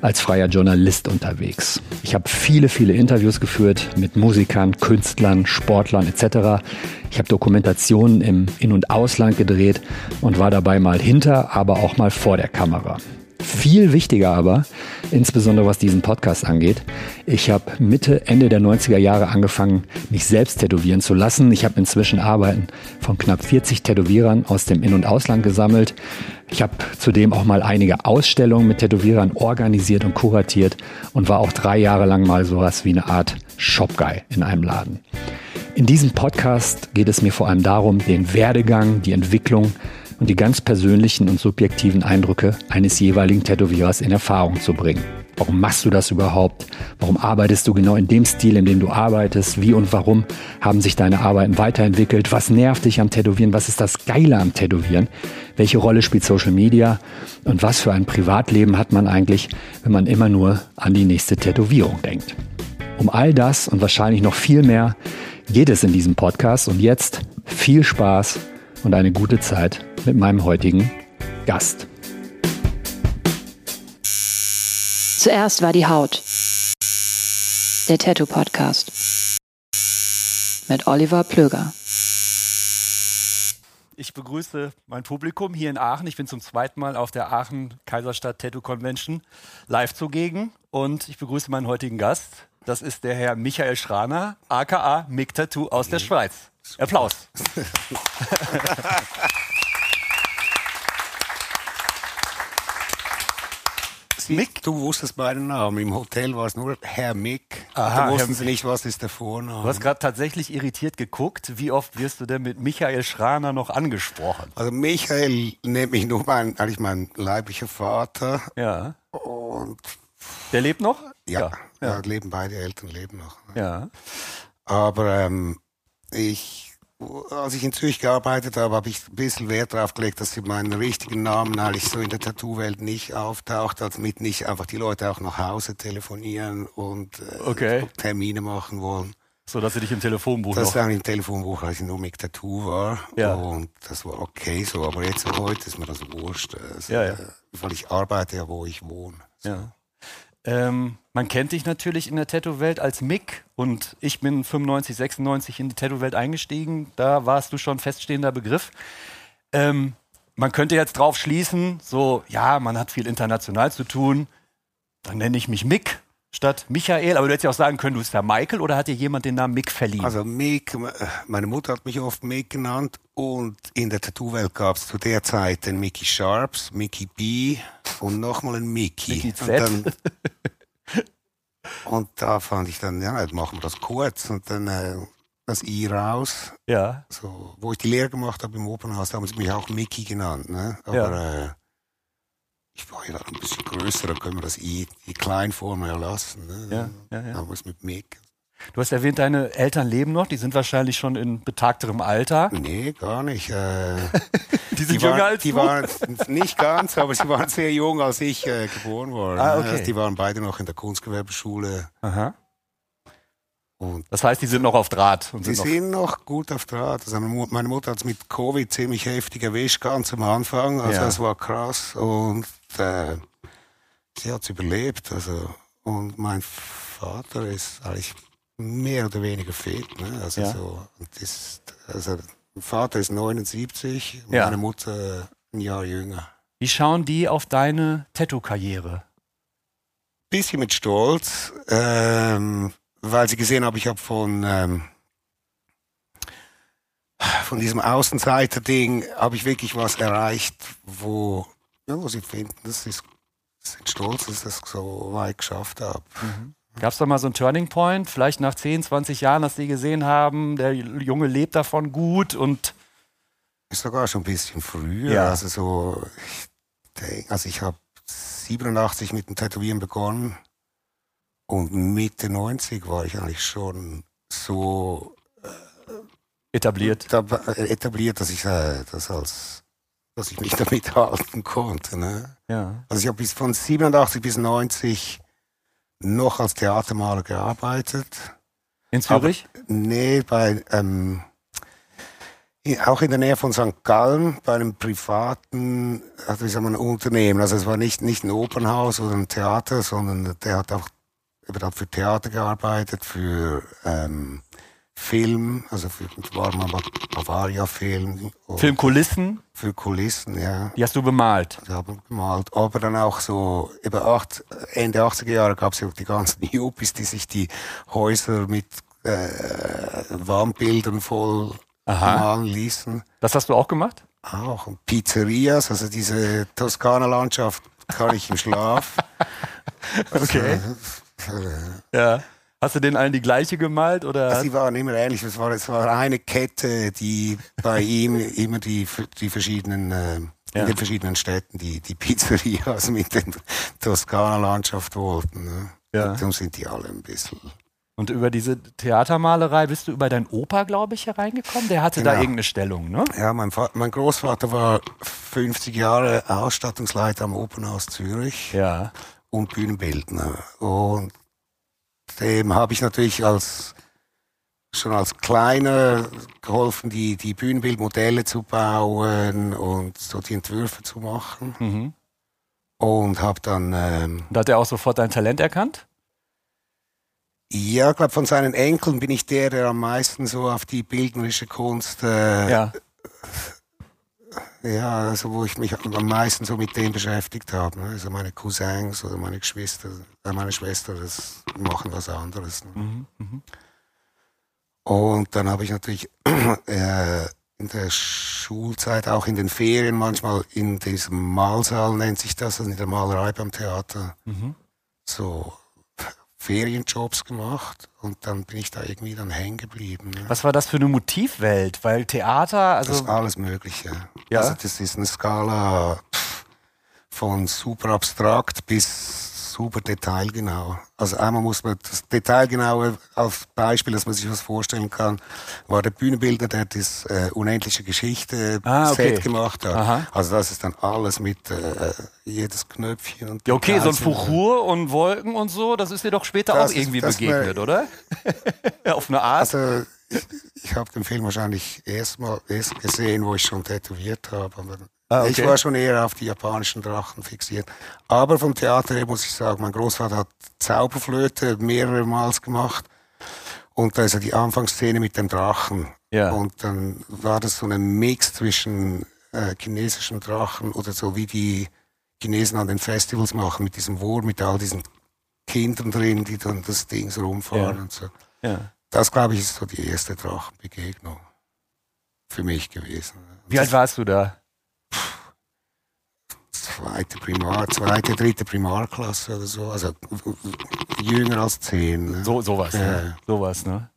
als freier Journalist unterwegs. Ich habe viele, viele Interviews geführt mit Musikern, Künstlern, Sportlern etc. Ich habe Dokumentationen im In- und Ausland gedreht und war dabei mal hinter, aber auch mal vor der Kamera. Viel wichtiger aber, insbesondere was diesen Podcast angeht, ich habe Mitte, Ende der 90er Jahre angefangen, mich selbst tätowieren zu lassen. Ich habe inzwischen Arbeiten von knapp 40 Tätowierern aus dem In- und Ausland gesammelt. Ich habe zudem auch mal einige Ausstellungen mit Tätowierern organisiert und kuratiert und war auch drei Jahre lang mal sowas wie eine Art Shopguy in einem Laden. In diesem Podcast geht es mir vor allem darum, den Werdegang, die Entwicklung und die ganz persönlichen und subjektiven Eindrücke eines jeweiligen Tätowierers in Erfahrung zu bringen. Warum machst du das überhaupt? Warum arbeitest du genau in dem Stil, in dem du arbeitest? Wie und warum haben sich deine Arbeiten weiterentwickelt? Was nervt dich am Tätowieren? Was ist das Geile am Tätowieren? Welche Rolle spielt Social Media? Und was für ein Privatleben hat man eigentlich, wenn man immer nur an die nächste Tätowierung denkt? Um all das und wahrscheinlich noch viel mehr geht es in diesem Podcast. Und jetzt viel Spaß und eine gute Zeit mit meinem heutigen Gast. Zuerst war die Haut. Der Tattoo Podcast. Mit Oliver Plöger. Ich begrüße mein Publikum hier in Aachen. Ich bin zum zweiten Mal auf der Aachen Kaiserstadt Tattoo Convention live zugegen und ich begrüße meinen heutigen Gast. Das ist der Herr Michael Schraner, aka Mick Tattoo aus der Schweiz. Applaus. Mick? Du wusstest meinen Namen. Im Hotel war es nur Herr Mick. Aha, da wussten Herr sie nicht, was ist der Vorname. Du hast gerade tatsächlich irritiert geguckt. Wie oft wirst du denn mit Michael Schraner noch angesprochen? Also Michael nennt mich nur mein, eigentlich mein leiblicher Vater. Ja. Und Der lebt noch? ja, Ja. ja. leben beide Eltern leben noch. Ja. Aber ähm, ich, als ich in Zürich gearbeitet habe, habe ich ein bisschen Wert darauf gelegt, dass sie meinen richtigen Namen eigentlich so in der Tattoo-Welt nicht auftaucht, damit nicht einfach die Leute auch nach Hause telefonieren und äh, Okay. Termine machen wollen. So, dass sie dich im Telefonbuch Das war im Telefonbuch, als ich nur mit Tattoo war. Ja. Und das war okay so. Aber jetzt heute ist mir das wurscht. Also, Ja, ja. äh, Weil ich arbeite ja, wo ich wohne. So. Ja. Ähm, man kennt dich natürlich in der Tattoo-Welt als Mick und ich bin 95, 96 in die Tattoo-Welt eingestiegen. Da warst du schon feststehender Begriff. Ähm, man könnte jetzt drauf schließen, so, ja, man hat viel international zu tun. Dann nenne ich mich Mick statt Michael. Aber du hättest ja auch sagen können, du bist ja Michael oder hat dir jemand den Namen Mick verliehen? Also Mick, äh, meine Mutter hat mich oft Mick genannt. Und in der Tattoo-Welt gab es zu der Zeit den Mickey Sharps, Mickey B und nochmal einen Mickey. Mickey und, Z. dann, und da fand ich dann, ja, jetzt machen wir das kurz. Und dann äh, das I raus. ja. So, wo ich die Lehre gemacht habe im Opernhaus, haben sie mich auch Mickey genannt. Ne? Aber äh, ich war ja ein bisschen größer, da können wir das I, die Kleinform ja lassen. Ne? Ja, ja, ja. Wir es mit Mick. Du hast erwähnt, deine Eltern leben noch. Die sind wahrscheinlich schon in betagterem Alter. Nee, gar nicht. Äh, Die sind die waren, jünger als die du. waren nicht ganz, aber sie waren sehr jung, als ich äh, geboren war. Ah, ne? okay. Also die waren beide noch in der Kunstgewerbeschule Aha. und Das heißt, die sind noch auf Draht. Und die sind noch sind noch gut auf Draht. Also meine Mutter hat es mit Covid ziemlich heftig erwischt, ganz am Anfang. Also Ja. das war krass. Und äh, sie hat es überlebt. Also, und mein Vater ist eigentlich mehr oder weniger fit. Ne? Also Ja. so, das, also, mein Vater ist 79, Ja. meine Mutter ein Jahr jünger. Wie schauen die auf deine Tattoo-Karriere? bisschen mit Stolz, ähm, weil sie gesehen haben, ich habe von ähm, von diesem Außenseiter-Ding habe ich wirklich was erreicht, wo ja, wo sie finden, das ist sind stolz, dass ich das so weit geschafft habe. Gab es da mal so einen Turning Point? Vielleicht nach 10, 20 Jahren, dass die gesehen haben, der Junge lebt davon gut und Ist sogar schon ein bisschen früher. Ja. Also so, ich denk, also ich habe 87 mit dem Tätowieren begonnen und Mitte 90 war ich eigentlich schon so Etabliert. da, äh, etabliert, dass ich äh, das als dass ich mich damit halten konnte. Ne? Ja. Also ich habe bis von 87 bis 90 noch als Theatermaler gearbeitet. In Zürich? Nee, bei ähm, auch in der Nähe von St. Gallen bei einem privaten, also wie sagt man, Unternehmen. Also es war nicht nicht ein Opernhaus oder ein Theater, sondern der hat auch er hat für Theater gearbeitet, für ähm, Film, also für war mal Bavaria-Film, Filmkulissen, für Kulissen, ja. die hast du bemalt. Die haben gemalt. Aber dann auch so, über acht, Ende 80er Jahre gab es ja die ganzen Yuppies, die sich die Häuser mit äh, Wandbildern voll Aha. malen ließen. Das hast du auch gemacht? Auch. Und Pizzerias, also diese Toskana-Landschaft kann ich im Schlaf. Okay. Ja. Hast du den allen die gleiche gemalt oder? Die waren immer ähnlich. Es war, es war eine Kette, die bei ihm immer die, die verschiedenen, äh, Ja. in den verschiedenen Städten die, die Pizzerias mit der Toskana-Landschaft wollten. Ne? Ja. Darum sind die alle ein bisschen. Und über diese Theatermalerei bist du über deinen Opa, glaube ich, hereingekommen. Der hatte da Genau. irgendeine Stellung, ne? Ja, mein, Va mein Großvater war 50 Jahre Ausstattungsleiter am Opernhaus Zürich Ja. und Bühnenbildner. Und dem habe ich natürlich als schon als Kleiner geholfen, die, die Bühnenbildmodelle zu bauen und so die Entwürfe zu machen. Mhm. Und habe dann, ähm, Und hat er auch sofort dein Talent erkannt? ja, ich glaube, von seinen Enkeln bin ich der, der am meisten so auf die bildnerische Kunst äh, Ja. Ja, also wo ich mich am meisten so mit dem beschäftigt habe. Ne? Also meine Cousins oder meine Geschwister, äh, meine Schwester, das machen was anderes. Ne? Mhm. Mhm. Und dann habe ich natürlich äh, in der Schulzeit, auch in den Ferien manchmal in diesem Malsaal nennt sich das, also in der Malerei beim Theater, Mhm. so Ferienjobs gemacht und dann bin ich da irgendwie dann hängen geblieben. Ne? Was war das für eine Motivwelt? Weil Theater, Das ist also alles Mögliche. Ja? Also das ist eine Skala von super abstrakt bis super detailgenau. Also einmal muss man das Detailgenaue als Beispiel, dass man sich was vorstellen kann, war der Bühnenbildner, der das äh, unendliche Geschichte Ah, okay. Set gemacht hat. Aha. Also das ist dann alles mit äh, jedes Knöpfchen und ja, okay, so ein Fuchur und Wolken und so, das ist dir doch später Das auch ist- irgendwie begegnet, oder? Auf eine Art. Also ich, ich habe den Film wahrscheinlich erst mal erst gesehen, wo ich schon tätowiert habe. Aber Ah, okay. Ich war schon eher auf die japanischen Drachen fixiert. Aber vom Theater her muss ich sagen, mein Großvater hat Zauberflöte mehrere Mal gemacht. Und da ist ja die Anfangsszene mit dem Drachen. Ja. Und dann war das so ein Mix zwischen äh, chinesischen Drachen oder so wie die Chinesen an den Festivals machen, mit diesem Wurm, mit all diesen Kindern drin, die dann das Ding so rumfahren Ja. und so. ja. Das, glaube ich, ist so die erste Drachenbegegnung für mich gewesen. Wie alt warst du da? Zweite Primar, zweite, dritte Primarklasse oder so. Also jünger als zehn. Ne? So, sowas, Ja. ne? sowas, ne?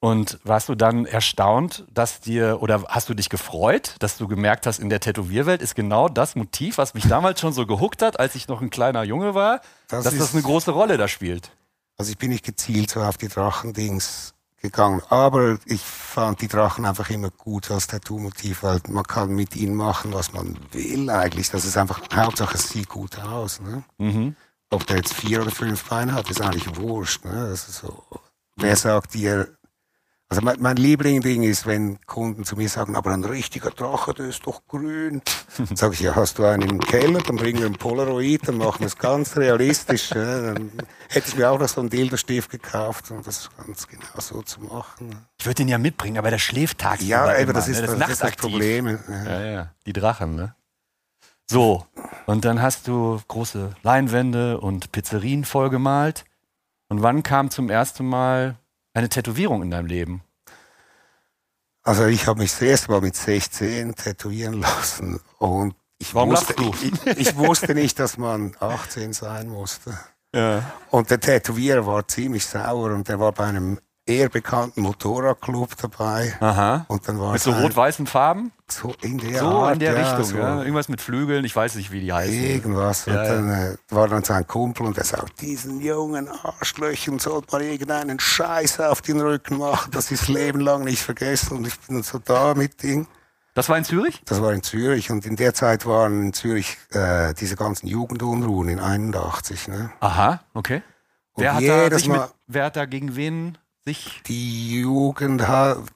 Und warst du dann erstaunt, dass dir, oder hast du dich gefreut, dass du gemerkt hast, in der Tätowierwelt ist genau das Motiv, was mich damals schon so gehuckt hat, als ich noch ein kleiner Junge war, Das dass das ist- eine große Rolle da spielt. Also ich bin nicht gezielt so auf die Drachendings gegangen. Aber ich fand die Drachen einfach immer gut als Tattoo-Motiv, weil man kann mit ihnen machen, was man will eigentlich. Das ist einfach, Hauptsache es sieht gut aus. Ne? Mhm. Ob der jetzt vier oder fünf Beine hat, ist eigentlich wurscht. Ne? Das ist so. Wer sagt dir, also mein, mein Lieblingding ist, wenn Kunden zu mir sagen, aber ein richtiger Drache, der ist doch grün. Dann sage ich, ja, hast du einen im Keller, dann bringen wir ein Polaroid, dann machen wir es ganz realistisch. Ja? Dann hätte ich mir auch noch so einen Dildo-Stift gekauft, um das ganz genau so zu machen. Ich würde den ja mitbringen, aber der schläft tagsüber. Ja, immer, eben, das ne? ist, das, ist das. Problem. Ja. Ja, ja, die Drachen, ne? So, und dann hast du große Leinwände und Pizzerien vollgemalt. Und wann kam zum ersten Mal eine Tätowierung in deinem Leben? Also ich habe mich das erste Mal mit 16 tätowieren lassen und ich Warum wusste, du? Ich, ich wusste nicht, dass man 18 sein musste. Ja. Und der Tätowierer war ziemlich sauer und der war bei einem eher bekannten Motorradclub dabei. Aha. Und dann war Mit so ein- rot-weißen Farben? so in der So Art, in der ja, Richtung, so ja. Irgendwas mit Flügeln, ich weiß nicht, wie die heißen. Irgendwas. Ja, und dann äh, war dann sein Kumpel und er sagt, diesen jungen Arschlöchern sollte man irgendeinen Scheiß auf den Rücken machen, dass sie das Leben lang nicht vergessen. Und ich bin dann so da mit Ding. Das war in Zürich? Das war in Zürich und in der Zeit waren in Zürich äh, diese ganzen Jugendunruhen in 81. Ne? Aha, okay. Und Wer hat, da sich mit, wer hat da gegen wen sich... Die Jugend,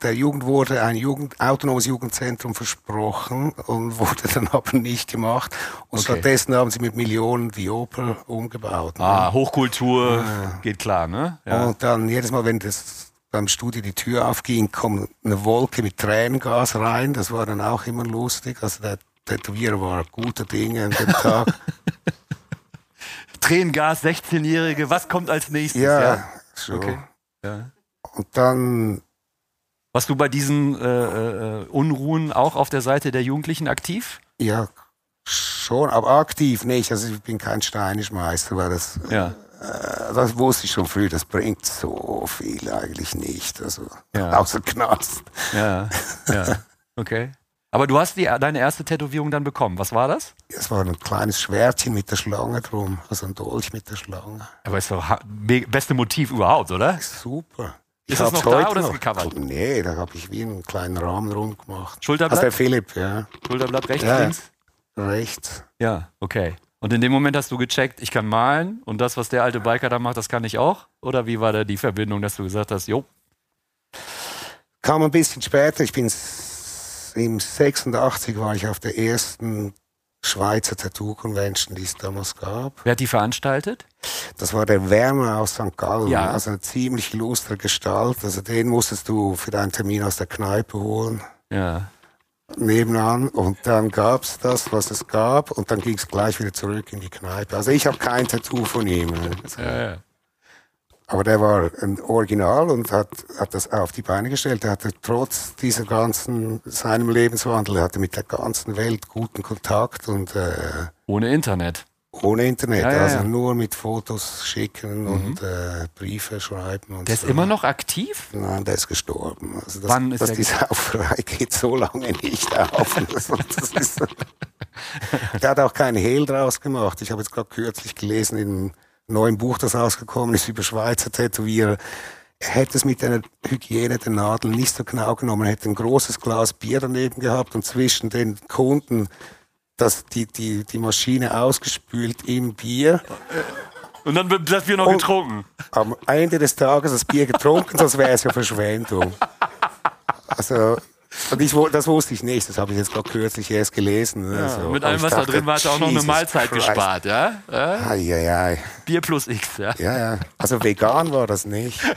der Jugend wurde ein Jugend, autonomes Jugendzentrum versprochen und wurde dann aber nicht gemacht. Und Okay. stattdessen haben sie mit Millionen die Oper umgebaut. Ne? Ah, Hochkultur, geht klar, ne? Ja. Und dann jedes Mal, wenn das beim Studio die Tür aufging, kam eine Wolke mit Tränengas rein. Das war dann auch immer lustig. Also der Tätowierer war guter Dinge an dem Tag. Tränengas, 16-Jährige, was kommt als nächstes? ja, so. Okay. ja. Und dann, Warst du bei diesen äh, äh, Unruhen auch auf der Seite der Jugendlichen aktiv? ja, schon, aber aktiv nicht. Also ich bin kein Steinischmeister, weil das, Ja. äh, das wusste ich schon früh, das bringt so viel eigentlich nicht. Also Ja. außer Knast. Ja, ja. Okay. Aber du hast die, deine erste Tätowierung dann bekommen. Was war das? Es war ein kleines Schwertchen mit der Schlange drum, also ein Dolch mit der Schlange. Aber doch ha- me- beste Motiv überhaupt, oder? Super. Ist das noch da oder ist es gecovert? Nee, da habe ich wie einen kleinen Rahmen drum gemacht. Schulterblatt? Also der Philipp, ja. Schulterblatt rechts, Ja. links? Rechts. Ja, okay. Und in dem Moment hast du gecheckt, ich kann malen und das, was der alte Biker da macht, das kann ich auch? Oder wie war da die Verbindung, dass du gesagt hast, jo, Kam ein bisschen später, ich bin im 86 war ich auf der ersten Schweizer Tattoo Convention, die es damals gab. wer hat die veranstaltet? Das war der Werner aus St. Gallen, Ja. also eine ziemlich illustre Gestalt. Also den musstest du für deinen Termin aus der Kneipe holen. Ja. nebenan und dann gab's das, was es gab und dann ging's gleich wieder zurück in die Kneipe. Also ich habe kein Tattoo von ihm, ne. ja, ja. Aber der war ein Original und hat, hat das auf die Beine gestellt. Er hatte trotz dieser ganzen, seinem Lebenswandel, er hatte mit der ganzen Welt guten Kontakt und äh, Ohne Internet. ohne Internet, Ja, ja, also ja. Mhm. nur mit Fotos schicken und äh, Briefe schreiben und Der ist so. immer noch aktiv? Nein, der ist gestorben. Also das, Wann ist das, er die Sauferei geht so lange nicht auf. Ist, der hat auch keinen Hehl draus gemacht. Ich habe jetzt gerade kürzlich gelesen in neuen Buch, das rausgekommen ist über Schweizer Tätowierer. Er hätte es mit der Hygiene der Nadeln nicht so genau genommen. Er hätte ein großes Glas Bier daneben gehabt und zwischen den Kunden das, die, die, die Maschine ausgespült im Bier. Und dann wird das Bier noch Und- getrunken. am Ende des Tages das Bier getrunken, das wäre es ja Verschwendung. Also, ich, das wusste ich nicht, das habe ich jetzt gerade kürzlich erst gelesen. ne, so. Mit allem, was da dachte, drin war, hat er auch noch eine Mahlzeit Christ. gespart, ja? ja? Ai, ai, ai. Bier plus X, ja. Ja, ja. Also vegan war das nicht.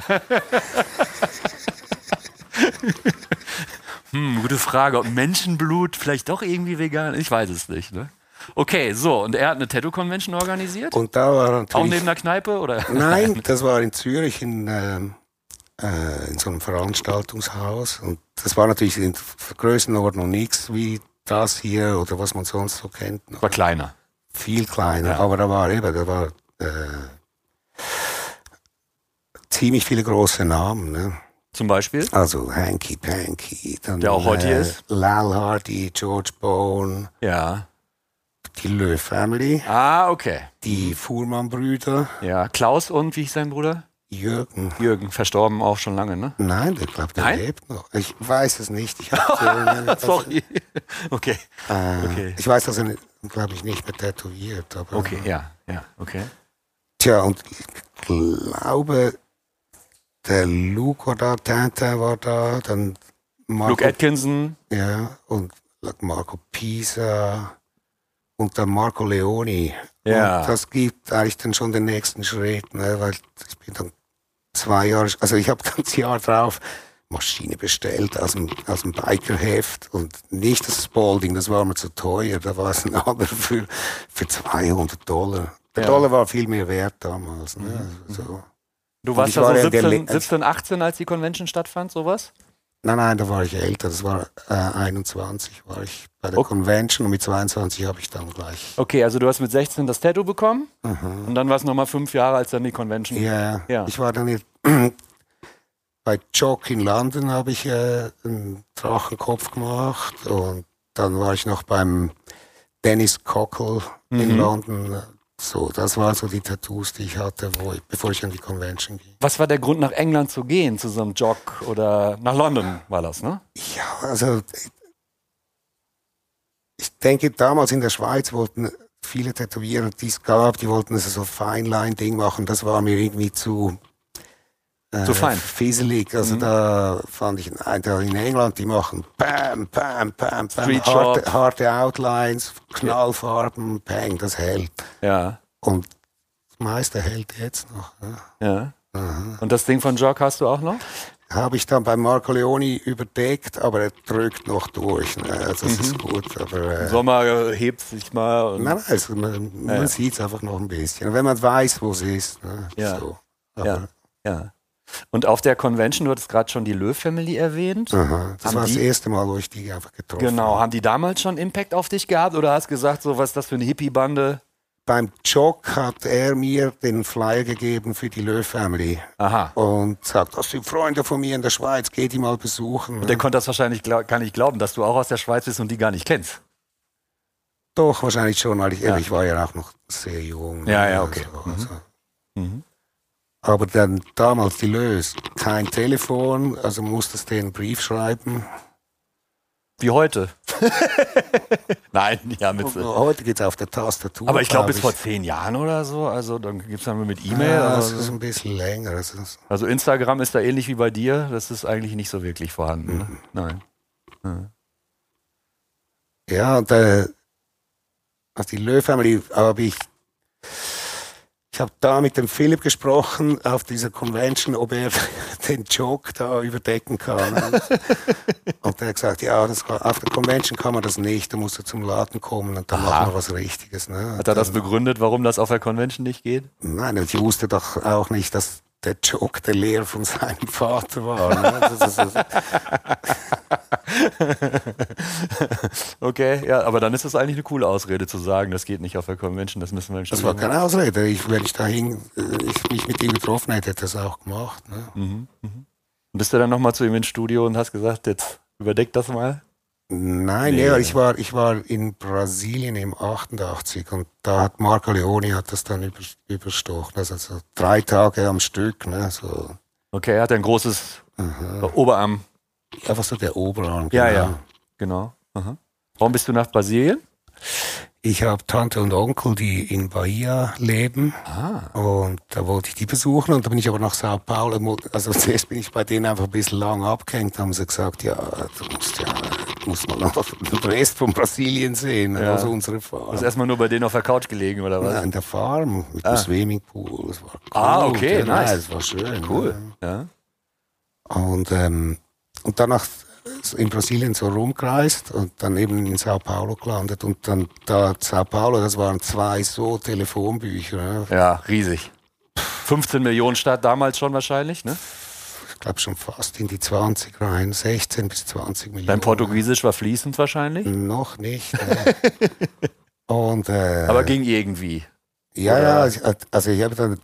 Hm, gute Frage. Ob Menschenblut vielleicht doch irgendwie vegan? Ich weiß es nicht, ne? Okay, so, und er hat eine Tattoo-Convention organisiert? Und da war Auch natürlich. neben der Kneipe, oder? Nein, das war in Zürich in, ähm, äh, in so einem Veranstaltungshaus. Und das war natürlich in Größenordnung nichts wie das hier oder was man sonst so kennt. War kleiner. viel kleiner, Ja. aber da war eben, da war äh, ziemlich viele große Namen. Ne? Zum Beispiel? Also Hanky Panky, dann, Der auch heute äh, ist. Lal Hardy, George Bone, Ja. die Lö Family, Ah, okay. die Fuhrmann-Brüder, Ja, Klaus und, wie hieß sein Bruder? Jürgen. Jürgen, verstorben auch schon lange, ne? Nein, ich glaube, der Nein? lebt noch. Ich weiß es nicht. Ich, Sorry. Okay. äh, Okay. ich weiß, dass er, glaube ich, nicht mehr tätowiert. Aber, Okay, ja, ja, okay. Tja, und ich glaube, der Luke war da, Tintin war da, dann Marco, Luke Atkinson, ja, und Marco Pisa und dann Marco Leoni. Ja. Und das gibt eigentlich dann schon den nächsten Schritt, ne, weil ich bin dann zwei Jahre, also ich habe das Jahr drauf Maschine bestellt aus dem, aus dem Bikerheft und nicht das Spalding, das war mir zu teuer, da war es ein anderer für, für 200 Dollar. Der Ja. Mhm. Dollar war viel mehr wert damals. Ne? So. du warst ich da war so ja der 17, Le- 17, 18, als die Convention stattfand, sowas? Nein, nein, da war ich älter, das war äh, 21 war ich bei der Okay. Convention und mit 22 habe ich dann gleich. Okay, also du hast mit 16 das Tattoo bekommen und dann war es nochmal fünf Jahre, als dann die Convention. Ja, Ja. ich war dann nicht, bei Jock in London habe ich äh, einen Drachenkopf gemacht und dann war ich noch beim Dennis Cockle in Mhm. London. So, das waren so die Tattoos, die ich hatte, ich, bevor ich an die Convention ging. Was war der Grund, nach England zu gehen, zu so einem Jog oder nach London war das, ne? Ja, also ich denke, damals in der Schweiz wollten viele Tätowierer, die es gab, die wollten so Feinline-Ding machen. Das war mir irgendwie zu, äh, Zu fein. Fieselig. Also da fand ich ein- da in England, die machen Bam, Bam, Bam, Bam, harte, harte Outlines, Knallfarben, Bang, das hält. Ja, Und das meiste hält jetzt noch. ja. Aha. Und das Ding von Jog hast du auch noch? Habe ich dann bei Marco Leoni überdeckt, aber er drückt noch durch. Ne? Also das Mhm. ist gut, aber... Äh, Sommer äh, hebt sich mal. Nein, nein, also man, man Ja, ja. sieht es einfach noch ein bisschen. Wenn man weiß, wo es ist. Ne? Ja. So. Aber, ja, ja. Und auf der Convention, du hattest gerade schon die Löw-Family erwähnt. Aha, das Haben war das die- erste Mal, wo ich die einfach getroffen Genau, habe. haben die damals schon Impact auf dich gehabt oder hast gesagt, so was ist das für eine Hippie-Bande? Beim Jog hat er mir den Flyer gegeben für die Löw Family Aha. und sagt, das sind Freunde von mir in der Schweiz, geh die mal besuchen. Und der konnte das wahrscheinlich gar nicht glauben, dass du auch aus der Schweiz bist und die gar nicht kennst. Doch, wahrscheinlich schon, weil ich, Ja. ich war ja auch noch sehr jung. Ja, ja, okay. Also, Mhm. also. Mhm. Aber dann damals die Lös, kein Telefon, also musstest du einen Brief schreiben. Wie heute. Nein, ja, mit. Heute geht's auf der Tastatur. Aber ich glaube, bis glaub vor zehn Jahren oder so. Also dann gibt es dann mit E-Mail. Ja, das aber- ist ein bisschen länger. Das also Instagram ist da ähnlich wie bei dir. Das ist eigentlich nicht so wirklich vorhanden. Ne? Mhm. Nein. ja, und äh, also die Löw-Family habe ich. Ich habe da mit dem Philipp gesprochen auf dieser Convention, ob er den Joke da überdecken kann. und er hat gesagt, ja, kann- auf der Convention kann man das nicht, da musst du zum Laden kommen und dann Aha. machen wir was Richtiges. Ne? Hat er das begründet, warum das auf der Convention nicht geht? Nein, ich wusste doch auch nicht, dass der Joke der Lehrer von seinem Vater war. Ne? Okay, ja, aber dann ist das eigentlich eine coole Ausrede zu sagen, das geht nicht auf der Convention, das müssen wir im das war keine Ausrede. Ich, wenn ich dahin, äh, ich mich mit ihm getroffen hätte, hätte er das auch gemacht. Ne? Mhm. Und bist du dann nochmal zu ihm ins Studio und hast gesagt, jetzt überdeck das mal? Nein, Nee. nee. ich war, ich war in Brasilien im 88 und da hat Marco Leoni hat das dann über, überstochen. Also so drei Tage am Stück. Ne? So, Okay, er hat ein großes aha. Oberarm. Einfach so der Oberarm. Ja, genau. ja. Genau. Aha. Warum bist du nach Brasilien? Ich habe Tante und Onkel, die in Bahia leben. Ah. Und da wollte ich die besuchen und da bin ich aber nach Sao Paulo. Also zuerst bin ich bei denen einfach ein bisschen lang abgehängt. Da haben sie gesagt, ja, du musst ja, du musst mal noch den Rest von Brasilien sehen, Ja. also unsere Du Farm. hast erstmal nur bei denen auf der Couch gelegen, oder was? Ja, in der Farm mit Ah. dem Swimmingpool. Das war cool. Ah, okay, ja, nice. Das war schön. Cool. Ja. Und, ähm, und danach in Brasilien so rumgereist und dann eben in Sao Paulo gelandet. Und dann da Sao Paulo, das waren zwei so Telefonbücher. Ja, riesig. 15 Millionen Stadt damals schon wahrscheinlich, ne? Ich glaube schon fast in die 20 rein, 16 bis 20 Millionen. Dein Portugiesisch war fließend wahrscheinlich, Noch nicht. Ne? und äh, aber ging irgendwie. ja, oder? ja, ich- also ich habe dann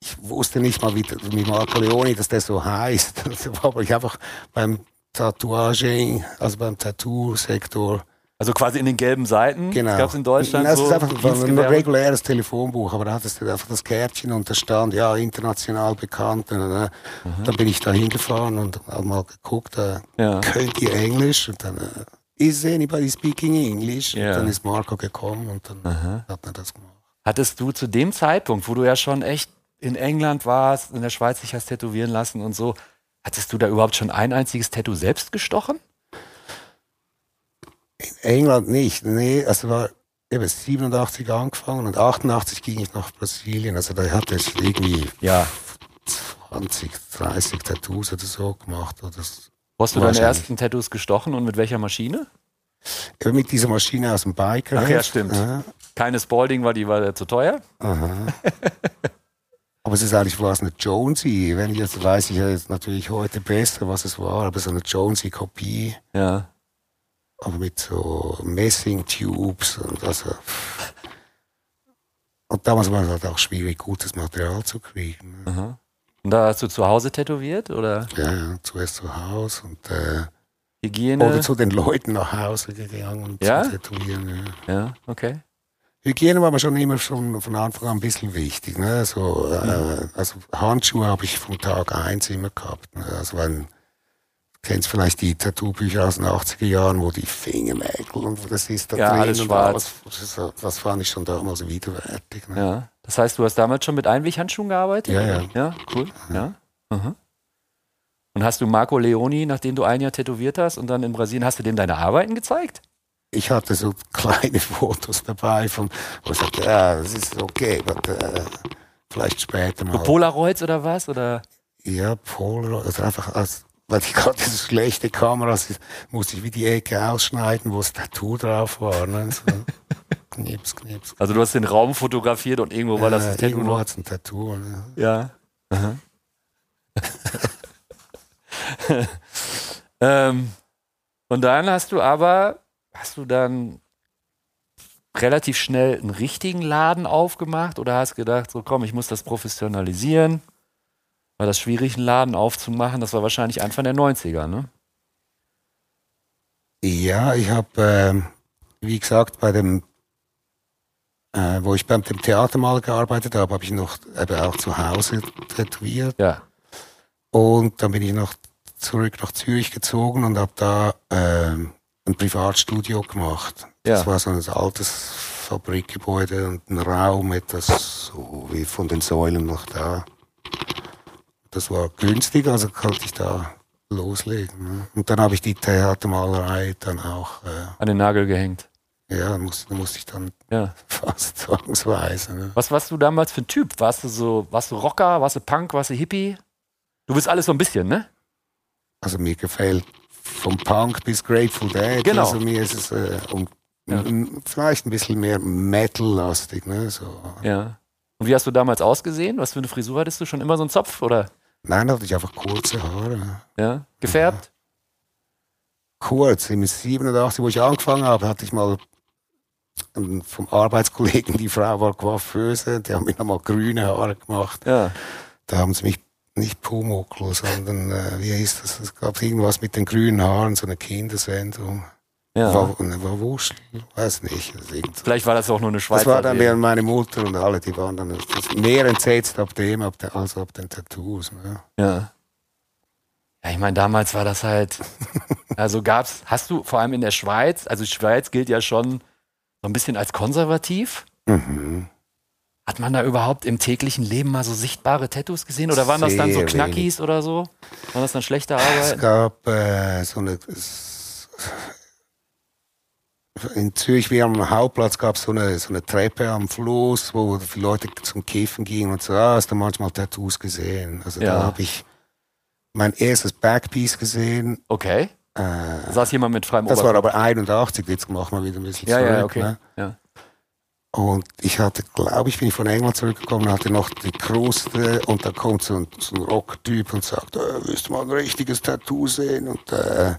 ich wusste nicht mal, wie, wie Marco Leoni, dass der so heißt. Aber ich einfach beim Tatuaging, also beim Tattoo-Sektor, Also quasi in den gelben Seiten. genau. Gab es in Deutschland Nein, so es ist einfach ein Dienstgewerbe? reguläres Telefonbuch, aber da hattest du einfach das Kärtchen und da stand, ja, international bekannt. Und, äh, Dann bin ich da hingefahren und habe mal geguckt, äh, Ja. könnt ihr Englisch? Und dann, äh, is anybody speaking English? Ja. Und dann ist Marco gekommen und dann Aha. hat er das gemacht. Hattest du zu dem Zeitpunkt, wo du ja schon echt in England warst, in der Schweiz dich hast tätowieren lassen und so, hattest du da überhaupt schon ein einziges Tattoo selbst gestochen? In England nicht, nee, also war eben 87 angefangen und 88 ging ich nach Brasilien. Also da hatte ich irgendwie Ja. 20, 30 Tattoos oder so gemacht. Oder hast du deine ersten Tattoos gestochen und mit welcher Maschine? eben mit dieser Maschine aus dem Biker. Ach ja, stimmt. Ja, Keine Spalding, weil die war zu teuer. aha. aber es ist eigentlich was eine Jonesy. Wenn ich jetzt weiß ich jetzt natürlich heute besser, was es war, aber so eine Jonesy-Kopie, Ja. Aber mit so Messing-Tubes und also. Und damals war es halt auch schwierig, gutes Material zu kriegen. ne? Aha. Und da hast du zu Hause tätowiert oder Ja, ja, zuerst zu Hause und äh, Hygiene? oder zu den Leuten nach Hause gegangen und Ja? zu tätowieren. Ja. ja, okay. Hygiene war mir schon immer schon von Anfang an ein bisschen wichtig. Ne? So, äh, also Handschuhe habe ich vom Tag eins immer gehabt. Ne? Also wenn, kennst vielleicht die Tattoo-Bücher aus den 80er Jahren, wo die Fingernägel und das ist da Ja, drin alles und schwarz. alles. Das, fand ich schon damals widerwärtig. Ne? Ja. Das heißt, du hast damals schon mit Einweghandschuhen gearbeitet? Ja, ja. Ja, cool. Ja. Aha. Und hast du Marco Leoni, nachdem du ein Jahr tätowiert hast und dann in Brasilien, hast du dem deine Arbeiten gezeigt? Ich hatte so kleine Fotos dabei, von, wo ich sagte, ja, das ist okay, aber äh, vielleicht später mal. Polaroids oder was? Oder? Ja, Polaroid, also einfach als, weil ich hatte so schlechte Kameras, musste ich wie die Ecke ausschneiden, wo das Tattoo drauf war. Ne? So, knips, knips. Also du hast den Raum fotografiert und irgendwo war das Äh, das Tattoo irgendwo hat's ein Tattoo. Ne? Ja. ähm, und dann hast du aber, hast du dann relativ schnell einen richtigen Laden aufgemacht oder hast gedacht, so komm, ich muss das professionalisieren? War das schwierig, einen Laden aufzumachen? Das war wahrscheinlich Anfang der 90er, ne? Ja, ich habe, ähm, wie gesagt, bei dem, äh, wo ich beim dem Theater mal gearbeitet habe, habe ich noch eben auch zu Hause tätowiert. Ja. Und dann bin ich noch zurück nach Zürich gezogen und habe da ähm, ein Privatstudio gemacht. Das Ja. war so ein altes Fabrikgebäude und ein Raum, etwas so wie von den Säulen noch da. Das war günstig, also konnte ich da loslegen. Ne? Und dann habe ich die Theatermalerei dann auch, äh, An den Nagel gehängt. ja, musste, musste ich dann Ja. fast zwangsweise. Ne? Was warst du damals für ein Typ? Warst du so, warst du Rocker, warst du Punk, warst du Hippie? Du bist alles so ein bisschen, ne? Also mir gefällt vom Punk bis Grateful Dead. Genau. Also mir ist es äh, um, Ja. vielleicht ein bisschen mehr Metal-lastig. Ne? So. Ja. Und wie hast du damals ausgesehen? Was für eine Frisur hattest du? Schon immer so einen Zopf oder? Nein, da hatte ich einfach kurze Haare. Ja. Gefärbt? Kurz, im 87, wo ich angefangen habe, hatte ich mal vom Arbeitskollegen, die Frau war Coiffeuse, die haben mir nochmal grüne Haare gemacht. Ja. Da haben sie mich nicht Pumuckl, sondern äh, wie hieß das? Es gab irgendwas mit den grünen Haaren, so eine Kindersendung. Ja. War, war Wuschel, weiß nicht. Vielleicht war das auch nur eine Schweizer. Das war dann während meine Mutter und alle, die waren dann mehr entsetzt ab dem ab der, als ab den Tattoos. Ne? Ja. Ja, ich meine, damals war das halt. Also gab's, hast du vor allem in der Schweiz, also die Schweiz gilt ja schon so ein bisschen als konservativ. Mhm. Hat man da überhaupt im täglichen Leben mal so sichtbare Tattoos gesehen? Oder waren das dann so Sehr Knackis oder so? Waren das dann schlechte Es Arbeit? gab äh, so eine. Es, in Zürich, wie am Hauptplatz, gab es so eine, so eine Treppe am Fluss, wo die Leute zum Kiffen gingen und so, ah, hast du manchmal Tattoos gesehen. Also Ja. da habe ich mein erstes Backpiece gesehen. Okay. Äh, Da saß jemand mit freiem das war aber 81, jetzt machen wir wieder ein bisschen Ja, zurück. ja, okay. Ne? Ja. Und ich hatte, glaube ich, bin ich von England zurückgekommen, hatte noch die Kruste und da kommt so ein, so ein Rocktyp und sagt, äh, willst du mal ein richtiges Tattoo sehen? Und äh,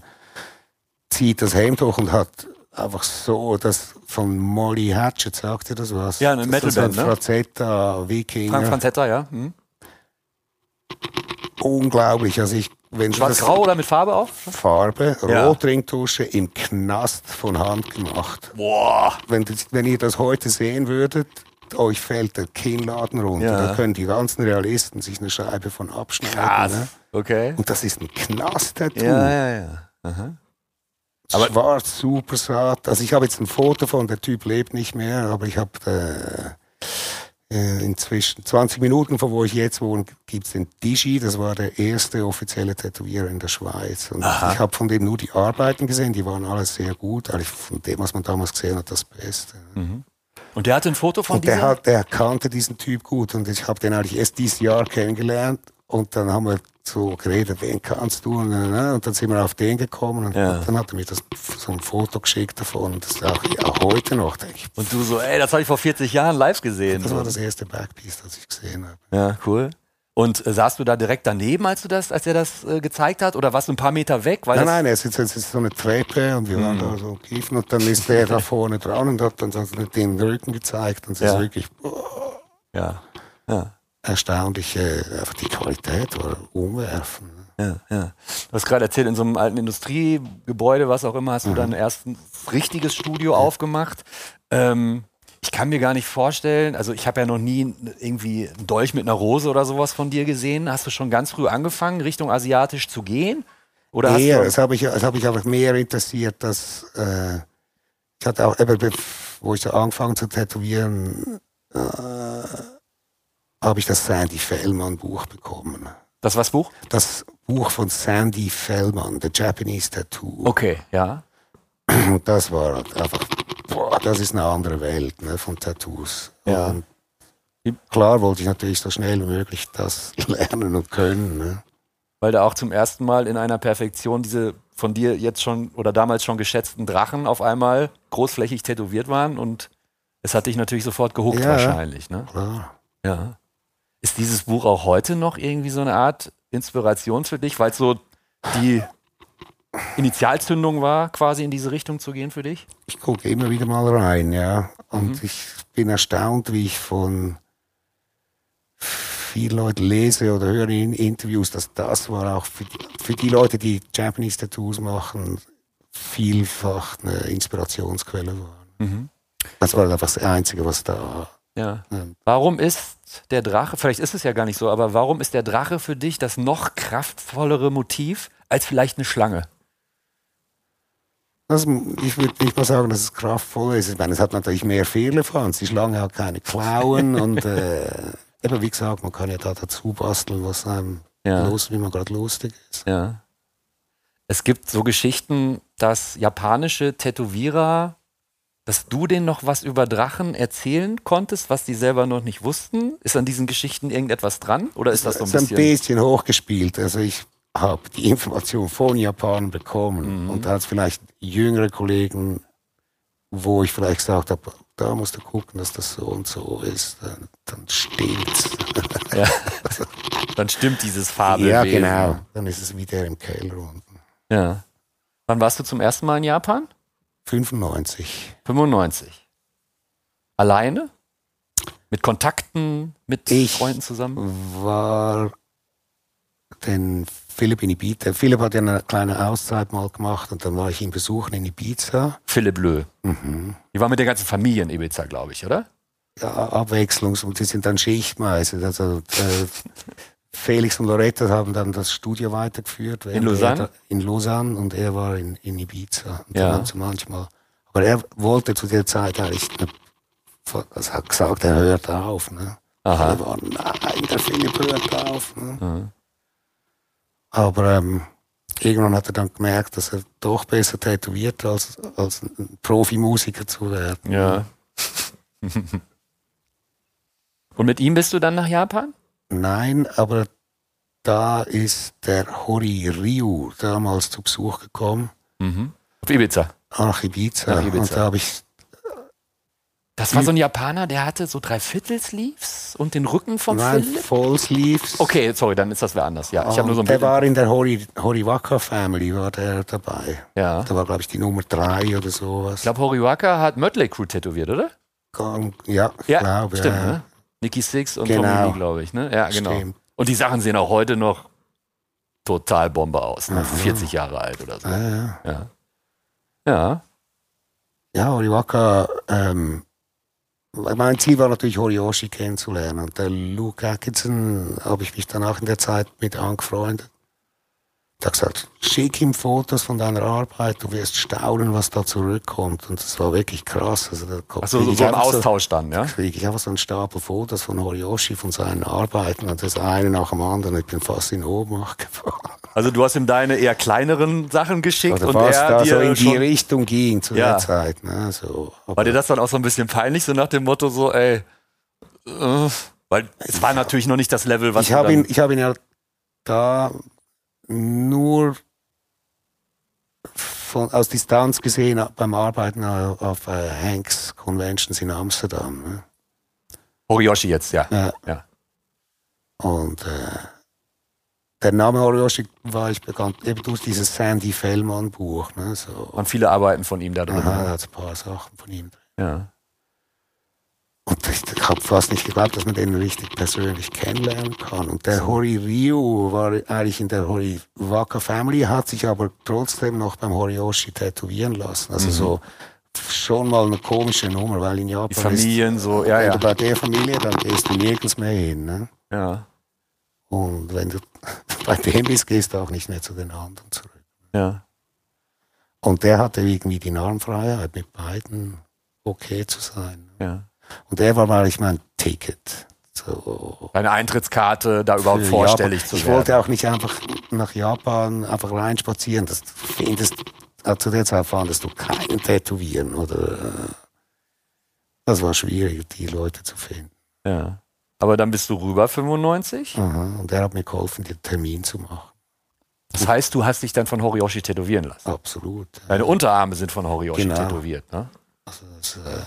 zieht das Hemd hoch und hat einfach so das von Molly Hatchet, sagt ihr das was? Ja, eine Metalband, ne? Frazetta, Wikinger. Frank Franzetta, ja. Hm. Unglaublich. Also ich, wenn Schwarz-grau oder mit Farbe auch? Farbe, Ja. Rotringtusche im Knast von Hand gemacht. Boah. wenn, das, wenn ihr das heute sehen würdet, euch fällt der Kinnladen runter. Ja. Da können die ganzen Realisten sich eine Scheibe von abschneiden. Krass. Ne? Okay. Und das ist ein Knast-Tattoo. Ja, ja, ja. Aha. Aber Schwarz, super satt. Also ich habe jetzt ein Foto von, der Typ lebt nicht mehr, aber ich habe äh, äh, inzwischen 20 Minuten von wo ich jetzt wohne, gibt's den Digi. Das war der erste offizielle Tätowierer in der Schweiz. Und Aha. ich habe von dem nur die Arbeiten gesehen, die waren alles sehr gut. Eigentlich von dem, was man damals gesehen hat, das Beste. Und der hatte ein Foto von Und der, hat, der kannte diesen Typ gut und ich habe den eigentlich erst dieses Jahr kennengelernt und dann haben wir so geredet, wen kannst du? Und, äh, und dann sind wir auf den gekommen und Ja. dann hat er mir das, so ein Foto geschickt davon und das ist auch ja, heute noch, denke ich. Und du so, ey, das habe ich vor 40 Jahren live gesehen. Das war das erste Backpiece, das ich gesehen habe. Ja, cool. Und äh, saßt du da direkt daneben, als du das, als er das äh, gezeigt hat, oder warst du ein paar Meter weg? Nein, nein, es ist, es ist so eine Treppe und wir waren Mhm. da so kiefen und dann ist der da vorne dran und hat dann so den Rücken gezeigt und es Ja. ist wirklich, boah, Ja. ja. Erstaunliche, einfach die Qualität war umwerfend. Ja, ja. Du hast gerade erzählt, in so einem alten Industriegebäude, was auch immer, hast du Mhm. dann erst ein richtiges Studio aufgemacht. Ähm, ich kann mir gar nicht vorstellen, also ich habe ja noch nie irgendwie einen Dolch mit einer Rose oder sowas von dir gesehen. Hast du schon ganz früh angefangen, Richtung asiatisch zu gehen? Oder du das habe ich, das habe ich einfach mehr interessiert, dass äh, ich hatte auch, wo ich so angefangen zu tätowieren, äh, habe ich das Sandy Fellman Buch bekommen. das was Buch? Das Buch von Sandy Fellman, The Japanese Tattoo. Okay, ja. Und das war halt einfach, boah, das ist eine andere Welt ne, von Tattoos. Ja. Und klar wollte ich natürlich so schnell wie möglich das lernen und können. Ne? Weil da auch zum ersten Mal in einer Perfektion diese von dir jetzt schon oder damals schon geschätzten Drachen auf einmal großflächig tätowiert waren und es hat dich natürlich sofort gehuckt Ja. wahrscheinlich, ne? Klar. Ja. Ist dieses Buch auch heute noch irgendwie so eine Art Inspiration für dich, weil es so die Initialzündung war, quasi in diese Richtung zu gehen für dich? Ich gucke immer wieder mal rein, ja. Und Mhm. ich bin erstaunt, wie ich von vielen Leuten lese oder höre in Interviews, dass das war auch für die, für die Leute, die Japanese Tattoos machen, vielfach eine Inspirationsquelle war. Mhm. Das war einfach das Einzige, was da. Ja. ähm, Warum ist der Drache, vielleicht ist es ja gar nicht so, aber warum ist der Drache für dich das noch kraftvollere Motiv als vielleicht eine Schlange? Das, ich würde nicht mal sagen, dass es kraftvoll ist. Ich meine, es hat natürlich mehr Fehlerfranz. Die Schlange hat keine Klauen und äh, eben wie gesagt, man kann ja da dazu basteln, was einem Ja. los, wie man gerade lustig ist. Ja. Es gibt so Geschichten, dass japanische Tätowierer, dass du denen noch was über Drachen erzählen konntest, was die selber noch nicht wussten. Ist an diesen Geschichten irgendetwas dran? Oder ist das so ein ist ein bisschen. bisschen hochgespielt. Also ich habe die Information von Japan bekommen Mhm. und da hat es vielleicht jüngere Kollegen, wo ich vielleicht gesagt habe, da musst du gucken, dass das so und so ist. Dann, dann stimmt's. Ja. Dann stimmt dieses Fabelwesen. ja, genau. Dann ist es wieder im Keller unten. Ja. Wann warst du zum ersten Mal in Japan? 95. 95. Alleine? Mit Kontakten, mit Ich- Freunden zusammen? war den Philipp in Ibiza. Philipp hat ja eine kleine Auszeit mal gemacht und dann war ich ihn besuchen in Ibiza. Philipp Löh. Mhm. Die war mit der ganzen Familie in Ibiza, glaube ich, oder? Ja, Abwechslungs- und sie sind dann Schichtmeister. Also, äh, Felix und Loretta haben dann das Studio weitergeführt. während Lausanne? Er, in Lausanne und er war in, in Ibiza. Und Ja. dann manchmal, aber er wollte zu der Zeit eigentlich, also hat gesagt, er hört auf. Ne? Aha. Alle waren, nein, der Philipp hört auf. Ne? Mhm. Aber ähm, irgendwann hat er dann gemerkt, dass er doch besser tätowiert, als, als ein Profimusiker zu werden. Ja. Und mit ihm bist du dann nach Japan? Nein, aber da ist der Hori Ryu damals zu Besuch gekommen, Mhm. Auf Ibiza. nach Ibiza. Nach Ibiza. Und da habe ich, Das war so ein Japaner, der hatte so drei Viertelsleeves und den Rücken von nein, Philipp? Vollsleeves. Okay, sorry, dann ist das wer anders. Ja, ich habe nur so ein der Bild. war in der Hori, Horiwaka Family, war der dabei. Ja. Da war, glaube ich, die Nummer drei oder sowas. Ich glaube, Horiwaka hat Mötley Crew tätowiert, oder? Ja, ich Ja, glaube. stimmt, ja. ne? Nicky Six und Genau. Tommy Lee, glaube ich, ne? Ja, genau. Stimmt. Und die Sachen sehen auch heute noch total Bombe aus, ne? 40 Jahre alt oder so. Ja, ja. Ja. Ja. Ja, Horiwaka, ähm, mein Ziel war natürlich Horiyoshi kennenzulernen. Und der Luke Atkinson habe ich mich dann auch in der Zeit mit angefreundet. Der hat gesagt, schick ihm Fotos von deiner Arbeit, du wirst staunen, was da zurückkommt. Und das war wirklich krass. Also da krieg so, so ein Austausch dann, ja? kriege ich einfach so einen Stapel Fotos von Horiyoshi, von seinen Arbeiten und das eine nach dem anderen. Ich bin fast in Ohnmacht gefallen. Also du hast ihm deine eher kleineren Sachen geschickt Oder und er da dir so in die Richtung ging zu Ja. der Zeit. Ne? So, war dir das dann auch so ein bisschen peinlich, so nach dem Motto so, ey, äh, weil es war natürlich noch nicht das Level, was ich habe ihn, ich habe ihn ja da nur von, aus Distanz gesehen beim Arbeiten auf, auf äh, Hanks Conventions in Amsterdam. Ne? Horiyoshi jetzt, ja. Ja. ja. Und äh, der Name Horiyoshi war ich bekannt eben durch dieses Sandy Fellman Buch. Ne? So, Und viele Arbeiten von ihm da drin. aha, da hat ein paar Sachen von ihm drin. Ja. Und ich, habe fast nicht geglaubt, dass man den richtig persönlich kennenlernen kann. Und der Hori Ryu war eigentlich in der Hori Waka Family, hat sich aber trotzdem noch beim Horiyoshi tätowieren lassen. Also so schon mal eine komische Nummer, weil in Japan Die Familien so, ja, wenn ja. du bei der Familie, dann gehst du nirgends mehr hin. Ne? Ja, Und wenn du bei dem bist, gehst du auch nicht mehr zu den anderen zurück. ja. Und der hatte irgendwie die Narrenfreiheit, mit beiden okay zu sein. ja. Und er war wahrlich mein Ticket. So Deine Eintrittskarte, da überhaupt für vorstellig Japan. zu Ich werden. wollte auch nicht einfach nach Japan einfach reinspazieren. Das findest, äh, zu der Zeit fandest du keinen Tätowieren oder äh, das war schwierig, die Leute zu finden. Ja. Aber dann bist du rüber 95. Aha. Und er hat mir geholfen, den Termin zu machen. Das heißt, du hast dich dann von Horiyoshi tätowieren lassen. Absolut. Deine Unterarme sind von Horiyoshi Genau. tätowiert, ne? Also das, äh,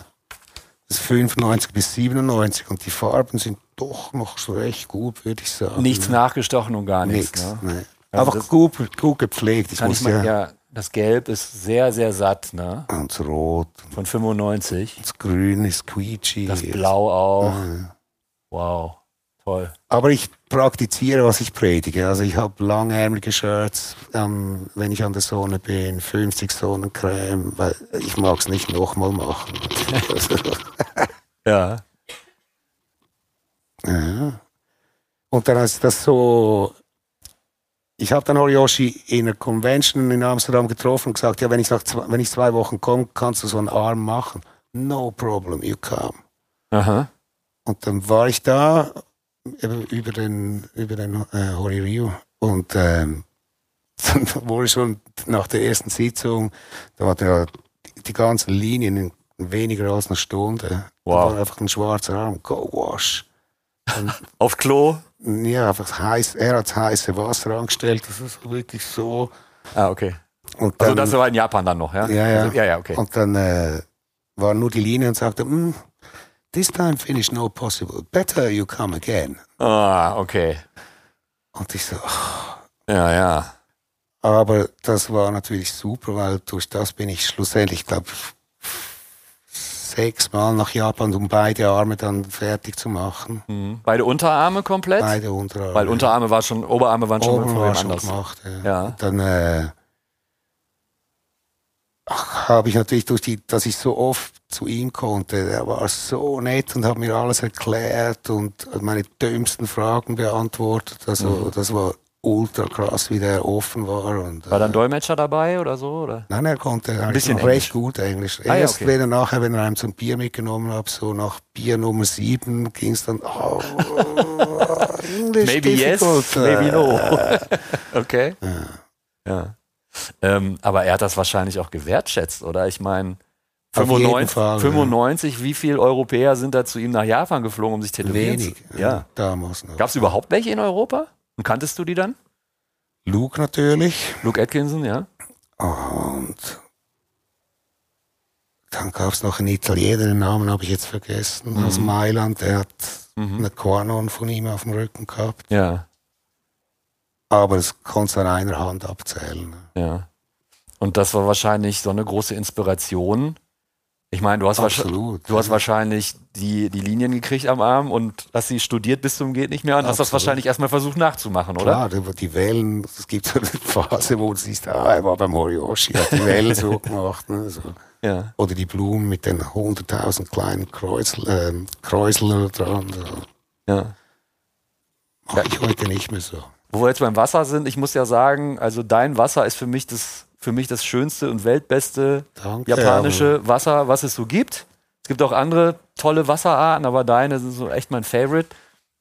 das ist 95 bis 97 und die Farben sind doch noch so recht gut, würde ich sagen. Nichts nachgestochen und gar nichts. Nichts. Ne? Nee. Also Einfach das- gut, gut gepflegt. Ich muss ich mal, ja, das Gelb ist sehr, sehr satt, ne? Und das Rot, Von 95. das Grün ist quietschig. Das Blau auch. Ja. Wow. Toll. Aber ich praktiziere, was ich predige. Also ich habe langärmelige Shirts, ähm, wenn ich an der Sonne bin, 50 Sonnencreme, weil ich mag es nicht nochmal machen. Ja. ja. Und dann ist das so, ich habe dann Horiyoshi in einer Convention in Amsterdam getroffen und gesagt, ja, wenn ich, nach zwei, wenn ich zwei Wochen komme, kannst du so einen Arm machen. No problem, you come. Aha. Und dann war ich da über den, über den äh, Horiryu und ähm, dann wurde schon nach der ersten Sitzung, da war der, die, ganzen Linien in weniger als eine Stunde. Wow. Da war einfach ein schwarzer Arm, go wash. Auf Klo. Ja, einfach heiß, er hat heiße Wasser angestellt, das ist wirklich so. Ah, okay. Und Also dann, das war in Japan dann noch, ja? Ja, ja. Also, ja, ja, okay. Und dann äh, war nur die Linie und sagte, mm, this time finish no possible, better you come again. Ah, okay. Und ich so, Ja, ja. Aber das war natürlich super, weil durch das bin ich schlussendlich, glaube sechsmal nach Japan, um beide Arme dann fertig zu machen. Mhm. Beide Unterarme komplett? Beide Unterarme. Weil Unterarme war schon, Oberarme waren schon von war schon anders. gemacht. Ja. Ja. Dann äh, habe ich natürlich durch die, dass ich so oft zu ihm konnte, er war so nett und hat mir alles erklärt und meine dümmsten Fragen beantwortet. Also Mhm. das war ultra krass, wie der offen war. Und, War äh, dann Dolmetscher dabei oder so? Oder? Nein, er konnte eigentlich bisschen recht gut Englisch. Ah, ja, Erst okay. wenn er nachher, wenn er einem zum Bier mitgenommen hat, so nach Bier Nummer sieben ging es dann, oh, English Maybe yes, difficult. maybe Äh, no. okay. Ja. Ähm, aber er hat das wahrscheinlich auch gewertschätzt, oder? Ich meine, Auf jeden 95, Fall, ja. 95 wie viele Europäer sind da zu ihm nach Japan geflogen, um sich tätowieren Wenig. zu Ja. Damals noch. Gab es überhaupt welche in Europa? Und kanntest du die dann? Luke natürlich. Luke Atkinson, ja? Und dann gab es noch einen Italiener, den Namen habe ich jetzt vergessen, aus Mhm. Mailand, der hat eine Kornon von ihm auf dem Rücken gehabt. Ja, Aber das konntest du an einer Hand abzählen. ja. Und das war wahrscheinlich so eine große Inspiration. Ich meine, du hast, wahrscheinlich, Absolut. du hast wahrscheinlich die, die Linien gekriegt am Arm und hast sie studiert bis zum geht nicht mehr und hast das Absolut. wahrscheinlich erstmal versucht nachzumachen, oder? Klar, die, Wellen, es gibt so eine Phase, wo du siehst, ah, er war beim Horiyoshi, hat die Wellen so gemacht. Ne, so. Ja. Oder die Blumen mit den 100.000 kleinen Kreuzl, ähm, Kräuseln dran. So. ja. Mach ich heute nicht mehr so. Wo wir jetzt beim Wasser sind, ich muss ja sagen, also dein Wasser ist für mich das, für mich das schönste und weltbeste Danke. japanische Wasser, was es so gibt. Es gibt auch andere tolle Wasserarten, aber deine sind so echt mein Favorite.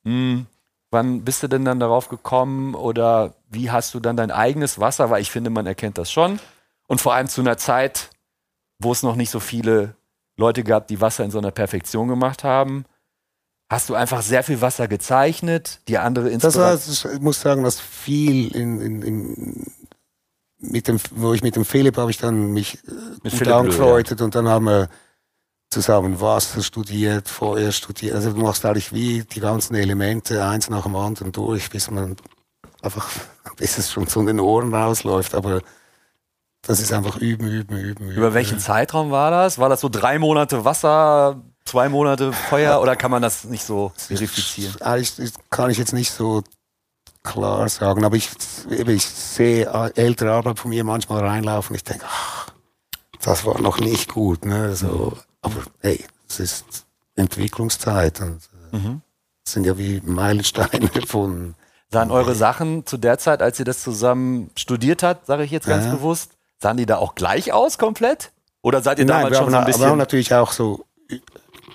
Hm, wann bist du denn dann darauf gekommen oder wie hast du dann dein eigenes Wasser? Weil ich finde, man erkennt das schon. Und vor allem zu einer Zeit, wo es noch nicht so viele Leute gab, die Wasser in so einer Perfektion gemacht haben. Hast du einfach sehr viel Wasser gezeichnet, die andere Das war, Inspiration. ich muss sagen, dass viel in, in, in mit dem, wo ich mit dem Philipp habe ich dann mich äh, Mit gut angefreundet und dann haben wir zusammen Wasser studiert, Feuer studiert. Also du machst eigentlich wie die ganzen Elemente eins nach dem anderen durch, bis man einfach, bis es schon zu den Ohren rausläuft. Aber das ist einfach üben, üben, üben, üben. Über welchen Zeitraum war das? War das so drei Monate Wasser zwei Monate Feuer oder kann man das nicht so verifizieren? Das kann ich jetzt nicht so klar sagen, aber ich, ich sehe ältere Arbeit von mir manchmal reinlaufen. Ich denke, ach, das war noch nicht gut. Ne? So, aber hey, es ist Entwicklungszeit und äh, Mhm. es sind ja wie Meilensteine von Sahen eure Sachen zu der Zeit, als ihr das zusammen studiert habt, sage ich jetzt ganz Ja. bewusst, sahen die da auch gleich aus komplett? Oder seid ihr damals wir schon haben, so ein aber wir haben bisschen... natürlich auch so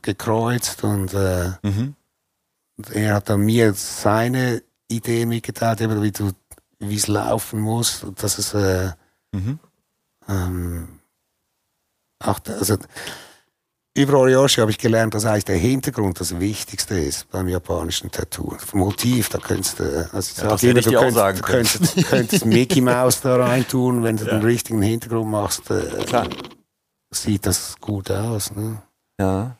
gekreuzt und, äh, Mhm. er hat dann mir seine Idee mitgeteilt, eben wie du, wie es laufen muss, dass es äh, Mhm. ähm, auch, da- also über Oriyoshi habe ich gelernt, dass eigentlich der Hintergrund das Wichtigste ist beim japanischen Tattoo. Das Motiv, da könntest du, also Ja, das ich du könntest, sagen könntest, könntest Mickey Mouse da reintun, wenn du den richtigen Hintergrund machst, äh, sieht das gut aus. Ne? Ja.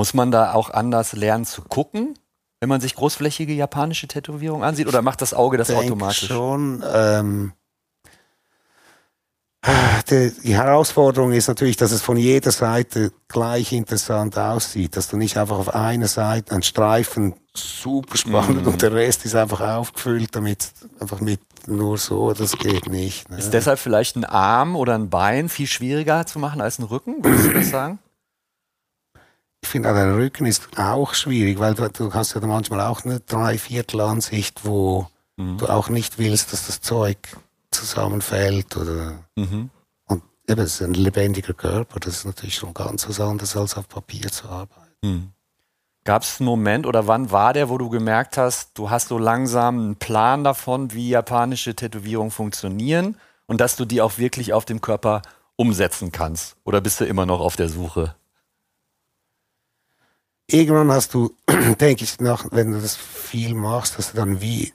Muss man da auch anders lernen zu gucken, wenn man sich großflächige japanische Tätowierungen ansieht? Oder macht das Auge das denke automatisch? schon. Ähm, die, die Herausforderung ist natürlich, dass es von jeder Seite gleich interessant aussieht, dass du nicht einfach auf einer Seite einen Streifen super spannend Mhm. und der Rest ist einfach aufgefüllt, damit einfach mit nur so, das geht nicht. Ne? Ist deshalb vielleicht ein Arm oder ein Bein viel schwieriger zu machen als ein Rücken? Würdest du das sagen? Ich finde, auch der Rücken ist auch schwierig, weil du, du hast ja manchmal auch eine Dreiviertelansicht, wo Mhm. du auch nicht willst, dass das Zeug zusammenfällt oder Mhm. Und eben, es ist ein lebendiger Körper, das ist natürlich schon ganz was anderes, als auf Papier zu arbeiten. Gab es einen Moment oder wann war der, wo du gemerkt hast, du hast so langsam einen Plan davon, wie japanische Tätowierungen funktionieren und dass du die auch wirklich auf dem Körper umsetzen kannst? Oder bist du immer noch auf der Suche? Irgendwann hast du, denke ich, nach, wenn du das viel machst, hast du dann wie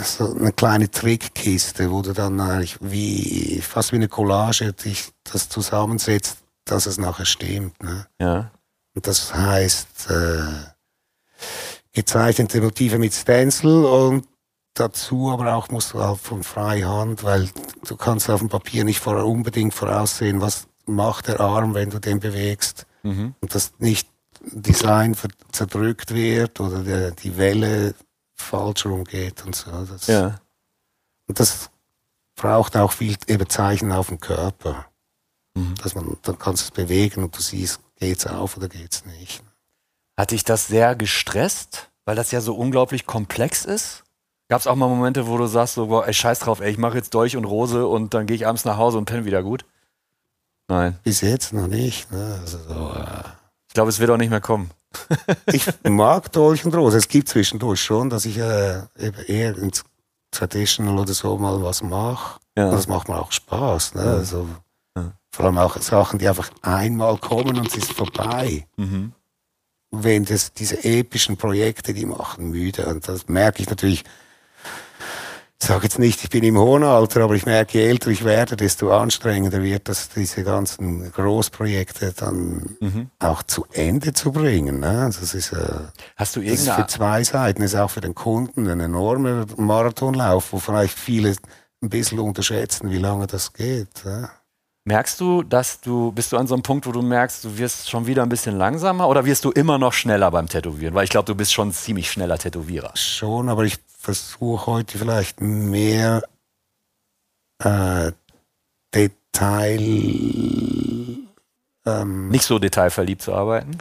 so eine kleine Trickkiste, wo du dann eigentlich wie, fast wie eine Collage dich das zusammensetzt, dass es nachher stimmt. Ne? Ja. Und das heißt, äh, gezeichnete Motive mit Stencil und dazu aber auch musst du halt von Freihand, weil du kannst auf dem Papier nicht vor, unbedingt voraussehen, was macht der Arm, wenn du den bewegst. Mhm. Und dass nicht Design zerdrückt wird oder der, die Welle falsch rumgeht und so. Das, Ja. Und das braucht auch viel eben Zeichen auf dem Körper. Mhm. Dass man, dann kannst du es bewegen und du siehst, geht's auf oder geht's nicht. Hat dich das sehr gestresst, weil das ja so unglaublich komplex ist? Gab es auch mal Momente, wo du sagst, so, boah, ey, scheiß drauf, ey, ich mache jetzt Dolch und Rose und dann gehe ich abends nach Hause und penne wieder gut? Nein. Bis jetzt noch nicht. Ne? Also so, äh, Ich glaube, es wird auch nicht mehr kommen. ich mag Dolch und Rose. Es gibt zwischendurch schon, dass ich äh, eben eher ins Traditional oder so mal was mache. Ja. Das macht mir auch Spaß. Ne? Ja. Also, Ja. Vor allem auch Sachen, die einfach einmal kommen und es ist vorbei. Mhm. Wenn das diese epischen Projekte, die machen müde. Und das merke ich natürlich. Ich sage jetzt nicht, ich bin im hohen Alter, aber ich merke, je älter ich werde, desto anstrengender wird das, diese ganzen Großprojekte dann Mhm. auch zu Ende zu bringen. Ne? Also das ist, äh, Hast du das ist für zwei Seiten, ist auch für den Kunden ein enormer Marathonlauf, wo vielleicht viele ein bisschen unterschätzen, wie lange das geht. Ja? Merkst du, dass du, bist du an so einem Punkt, wo du merkst, du wirst schon wieder ein bisschen langsamer oder wirst du immer noch schneller beim Tätowieren? Weil ich glaube, du bist schon ein ziemlich schneller Tätowierer. Schon, aber ich versuche heute vielleicht mehr äh, Detail. Ähm, Nicht so detailverliebt zu arbeiten?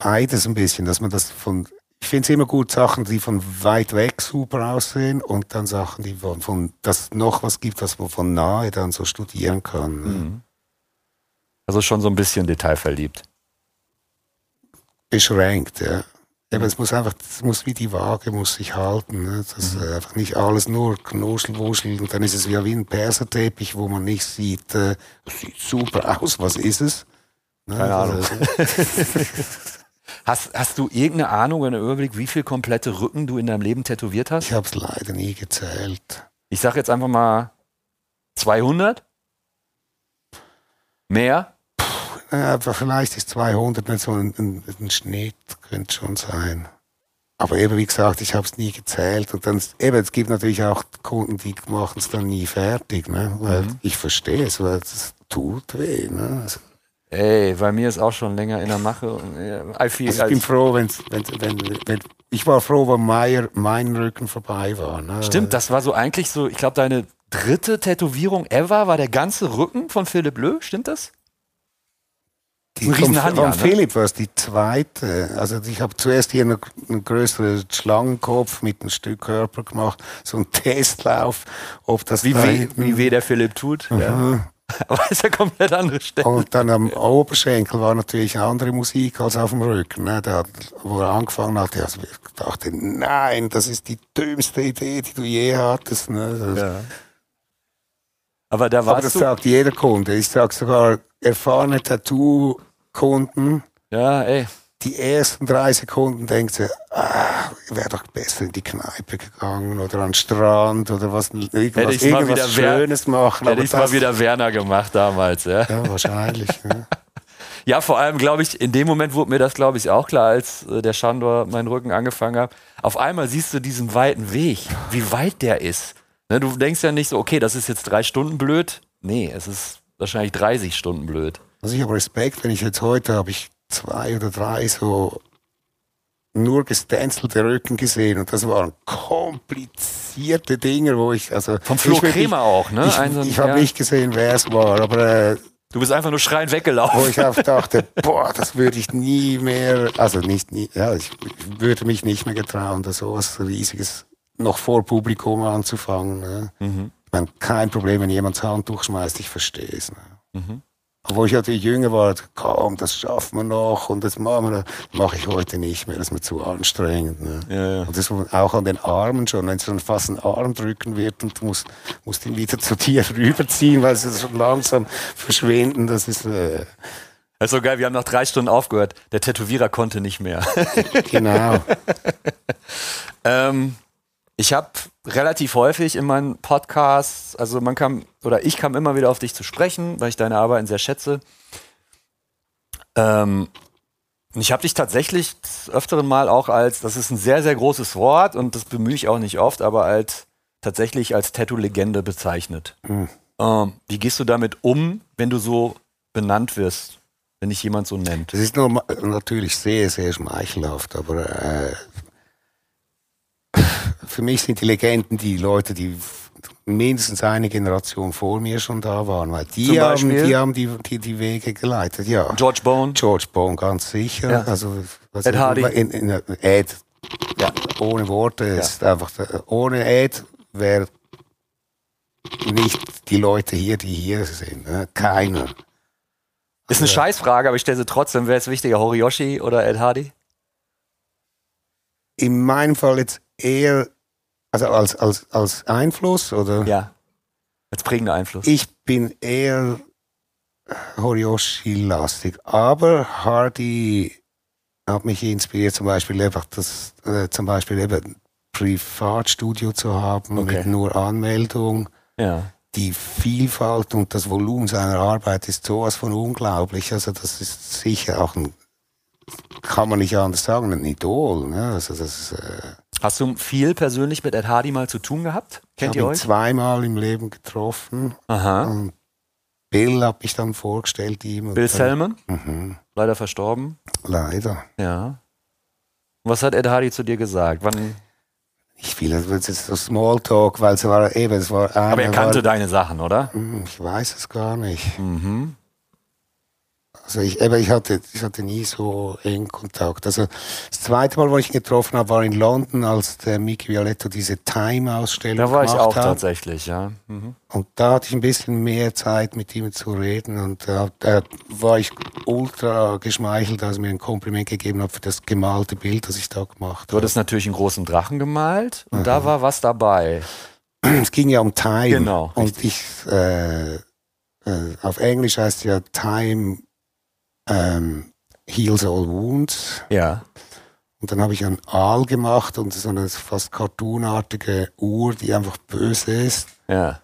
beides ein bisschen, dass man das von. Ich finde es immer gut, Sachen, die von weit weg super aussehen und dann Sachen, die von, von dass noch was gibt, was man von nahe dann so studieren kann. ne? Mhm. Also schon so ein bisschen detailverliebt. Beschränkt, ja. Aber es muss einfach, es muss wie die Waage muss sich halten. Ne? Das Mhm. äh, einfach nicht alles nur knuschelwuschel und dann ist es ja wie ein Perserteppich, wo man nicht sieht, äh, das sieht super aus, was ist es? Ne? Keine Ahnung. Also, Hast, hast du irgendeine Ahnung oder einen Überblick, wie viel komplette Rücken du in deinem Leben tätowiert hast? ich habe es leider nie gezählt. Ich sag jetzt einfach mal 200? Mehr? Äh, aber vielleicht ist 200 nicht so ein, ein, ein Schnitt, könnte schon sein. Aber eben, wie gesagt, ich habe es nie gezählt. Und dann, eben, es gibt natürlich auch Kunden, die machen es dann nie fertig, ne? Weil Mhm. ich verstehe es, weil es tut weh, ne? Also, Ey, bei mir ist auch schon länger in der Mache. I feel, Also ich bin froh, wenn's, wenn, wenn, wenn, ich war froh, wenn Meier, mein Rücken vorbei war. Ne? Stimmt, das war so eigentlich so, ich glaube, deine dritte Tätowierung ever war der ganze Rücken von Philipp Lö, stimmt das? Die von, von? Philipp war es die zweite. Also ich habe zuerst hier einen, einen größeren Schlangenkopf mit einem Stück Körper gemacht, so einen Testlauf, ob das Wie da weh, wie weh der Philipp tut. Ja. Aber das ist ja komplett andere Stelle. Und dann am Oberschenkel war natürlich eine andere Musik als auf dem Rücken. Ne? Hat, wo er angefangen hat, ich dachte, nein, das ist die dümmste Idee, die du je hattest. Ne? Ja. Aber da Aber das warst sagt jeder Kunde. Ich sage sogar erfahrene Tattoo-Kunden, Ja, ey. die ersten drei Sekunden denkt sie, ah, wäre doch besser in die Kneipe gegangen oder an den Strand oder was, irgendwas, mal irgendwas wieder wer- Schönes machen. Hätte ich mal wieder Werner gemacht damals, ja. Ja, wahrscheinlich. ne? Ja, vor allem, glaube ich, in dem Moment wurde mir das, glaube ich, auch klar, als äh, der Chandor meinen Rücken angefangen hat. Auf einmal siehst du diesen weiten Weg, wie weit der ist. Ne, du denkst ja nicht so, okay, das ist jetzt drei Stunden blöd. Nee, es ist wahrscheinlich 30 Stunden blöd. Also ich habe Respekt, wenn ich jetzt heute habe ich zwei oder drei so nur gestänzelte Rücken gesehen und das waren komplizierte Dinge, wo ich also Vom Flo Kremer auch, ne? Ich, Ein so ein- ich habe ja. nicht gesehen, wer es war, aber äh, Du bist einfach nur schreiend wo weggelaufen. ich auch dachte, boah, das würde ich nie mehr, also nicht nie, ja, ich würde mich nicht mehr getrauen, da sowas riesiges noch vor Publikum anzufangen. Ne? Mhm. Ich meine, kein Problem, wenn jemand das Handtuch schmeißt, ich verstehe es. Ne? Mhm. Obwohl ich natürlich jünger war, komm, das schaffen wir noch und das machen wir, mache ich heute nicht mehr, das ist mir zu anstrengend. Ne? Ja, ja. Und das auch an den Armen schon, wenn es schon fast ein Arm drücken wird und du musst, musst ihn wieder zu dir rüberziehen, weil sie schon langsam verschwinden, das ist, äh, Das ist so geil, wir haben nach drei Stunden aufgehört. Der Tätowierer konnte nicht mehr. genau. Ähm, ich habe relativ häufig in meinen Podcasts, also man kam, oder ich kam immer wieder auf dich zu sprechen, weil ich deine Arbeiten sehr schätze. Ähm, und ich habe dich tatsächlich öfteren Mal auch als, das ist ein sehr, sehr großes Wort und das bemühe ich auch nicht oft, aber als tatsächlich als Tattoo-Legende bezeichnet. Ähm, wie gehst du damit um, wenn du so benannt wirst, wenn dich jemand so nennt? Das ist nur natürlich sehr, sehr schmeichelhaft, aber äh, für mich sind die Legenden die Leute, die mindestens eine Generation vor mir schon da waren, weil die haben, die haben die, die, die Wege geleitet, ja. George Bone? George Bone, ganz sicher. Ja. Also, was Ed Hardy? In, in, Ed, ja, ohne Worte, ist einfach, der- ohne Ed wäre nicht die Leute hier, die hier sind. Ne? Keiner. Ist eine Scheißfrage, aber ich stelle sie trotzdem. Wer ist wichtiger, Horiyoshi oder Ed Hardy? In meinem Fall jetzt eher, also als, als, als Einfluss oder? Ja. Als prägender Einfluss. Ich bin eher Horiyoshi-lastig, aber Hardy hat mich inspiriert, zum Beispiel einfach das, äh, zum Beispiel eben Privatstudio zu haben Okay. mit nur Anmeldung. ja. Die Vielfalt und das Volumen seiner Arbeit ist sowas von unglaublich. Also das ist sicher auch ein, kann man nicht anders sagen, ein Idol. Ne? Also das, äh, Hast du viel persönlich mit Ed Hardy mal zu tun gehabt? Kennt ich ihr habe ihn euch? zweimal im Leben getroffen. Aha. Und Bill hat mich dann vorgestellt ihm. Bill Selman, Mhm, leider verstorben. leider. Ja. Was hat Ed Hardy zu dir gesagt? Wann, Ich will, das wird jetzt so Smalltalk, weil es war eben, es war aber er kannte war, deine Sachen, oder? Hm, ich weiß es gar nicht. Mhm. Also ich, eben, ich hatte, ich hatte nie so eng Kontakt. Also das zweite Mal, wo ich ihn getroffen habe, war in London, als der Mickey Violetto diese Time-Ausstellung Da war ich gemacht auch hat. tatsächlich, ja. Mhm. Und da hatte ich ein bisschen mehr Zeit, mit ihm zu reden. Und da, da war ich ultra geschmeichelt, als er mir ein Kompliment gegeben hat für das gemalte Bild, das ich da gemacht Du habe. hattest natürlich einen großen Drachen gemalt und da war was dabei. Es ging ja um Time. Genau, Und ich, äh, äh, auf Englisch heißt ja Time ähm, heals all wounds. Ja. Und dann habe ich einen Aal gemacht und so eine fast cartoonartige Uhr, die einfach böse ist. Ja.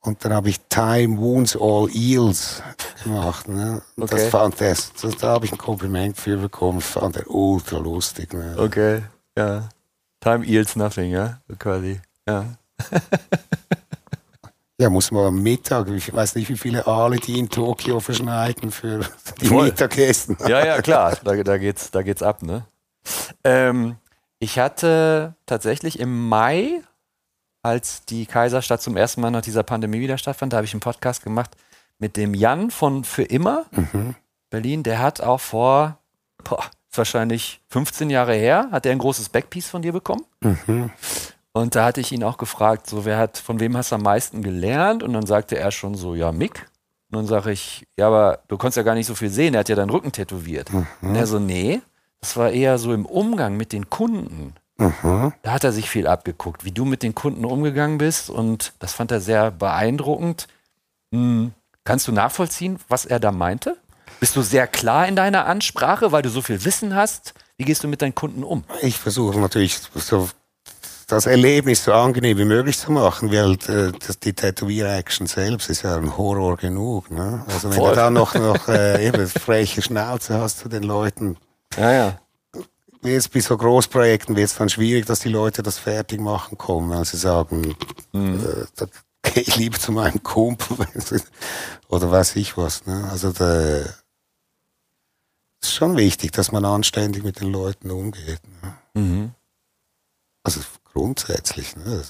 Und dann habe ich Time Wounds All Eels gemacht. Ne? Okay. das fand er, das, da habe ich ein Kompliment für bekommen, fand er ultra lustig. Ne? Okay. Ja. Time yields nothing, ja? Quasi. Ja. Ja, muss man am Mittag, ich weiß nicht, wie viele Aale die in Tokio verschneiden für die Voll. Mittagessen. Ja, ja, klar, da, da, geht's, da geht's ab, ne? Ähm, ich hatte tatsächlich im Mai, als die Kaiserstadt zum ersten Mal nach dieser Pandemie wieder stattfand, da habe ich einen Podcast gemacht mit dem Jan von Für immer Berlin. Der hat auch vor, boah, ist wahrscheinlich 15 Jahre her, hat er ein großes Backpiece von dir bekommen. Und da hatte ich ihn auch gefragt, so wer hat, von wem hast du am meisten gelernt? Und dann sagte er schon so, ja, Mick. Und dann sage ich, ja, aber du konntest ja gar nicht so viel sehen, er hat ja deinen Rücken tätowiert. Und er so, nee, das war eher so im Umgang mit den Kunden. Da hat er sich viel abgeguckt, wie du mit den Kunden umgegangen bist und das fand er sehr beeindruckend. Hm, kannst du nachvollziehen, was er da meinte? Bist du sehr klar in deiner Ansprache, weil du so viel Wissen hast? Wie gehst du mit deinen Kunden um? Ich versuche natürlich so das Erlebnis so angenehm wie möglich zu machen, weil äh, das, die Tätowier-Action selbst ist ja ein Horror genug. Ne? Also wenn Voll. du dann noch, noch äh, eben freche Schnauze hast zu den Leuten, Ja, ja. jetzt bei so Großprojekten wird es dann schwierig, dass die Leute das fertig machen kommen, weil sie sagen, Mhm. äh, da gehe ich lieber zu meinem Kumpel oder weiß ich was. Ne? Also da ist schon wichtig, dass man anständig mit den Leuten umgeht. Ne? Mhm. Also grundsätzlich. Ne?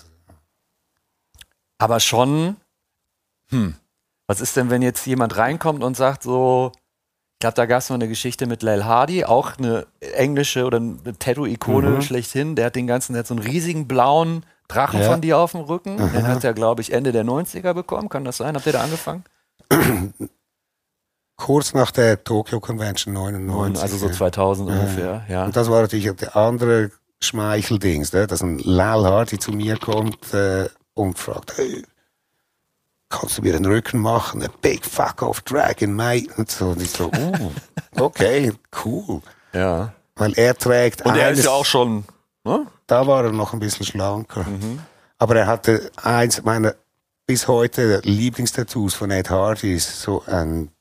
Aber schon, hm, was ist denn, wenn jetzt jemand reinkommt und sagt so, ich glaube, da gab es mal eine Geschichte mit Lel Hardy, auch eine englische oder eine Tattoo-Ikone Mhm. schlechthin. Der hat den ganzen, der hat so einen riesigen blauen Drachen Ja. von dir auf dem Rücken. Den hat er, glaube ich, Ende der 90er bekommen. Kann das sein? Habt ihr da angefangen? Kurz nach der Tokyo Convention 99. also so ja. 2000 ungefähr, ja. Und das war natürlich der andere Schmeicheldings, ne? dass ein Lal Hardy zu mir kommt äh, und fragt, hey, kannst du mir den Rücken machen? A big fuck off dragon, mate. Und so, und ich so, uh, okay, cool. ja. Weil er trägt Und er eines, ist ja auch schon, ne? da war er noch ein bisschen schlanker. Aber er hatte eins meiner bis heute Lieblingstattoos von Ed Hardy, ist so ein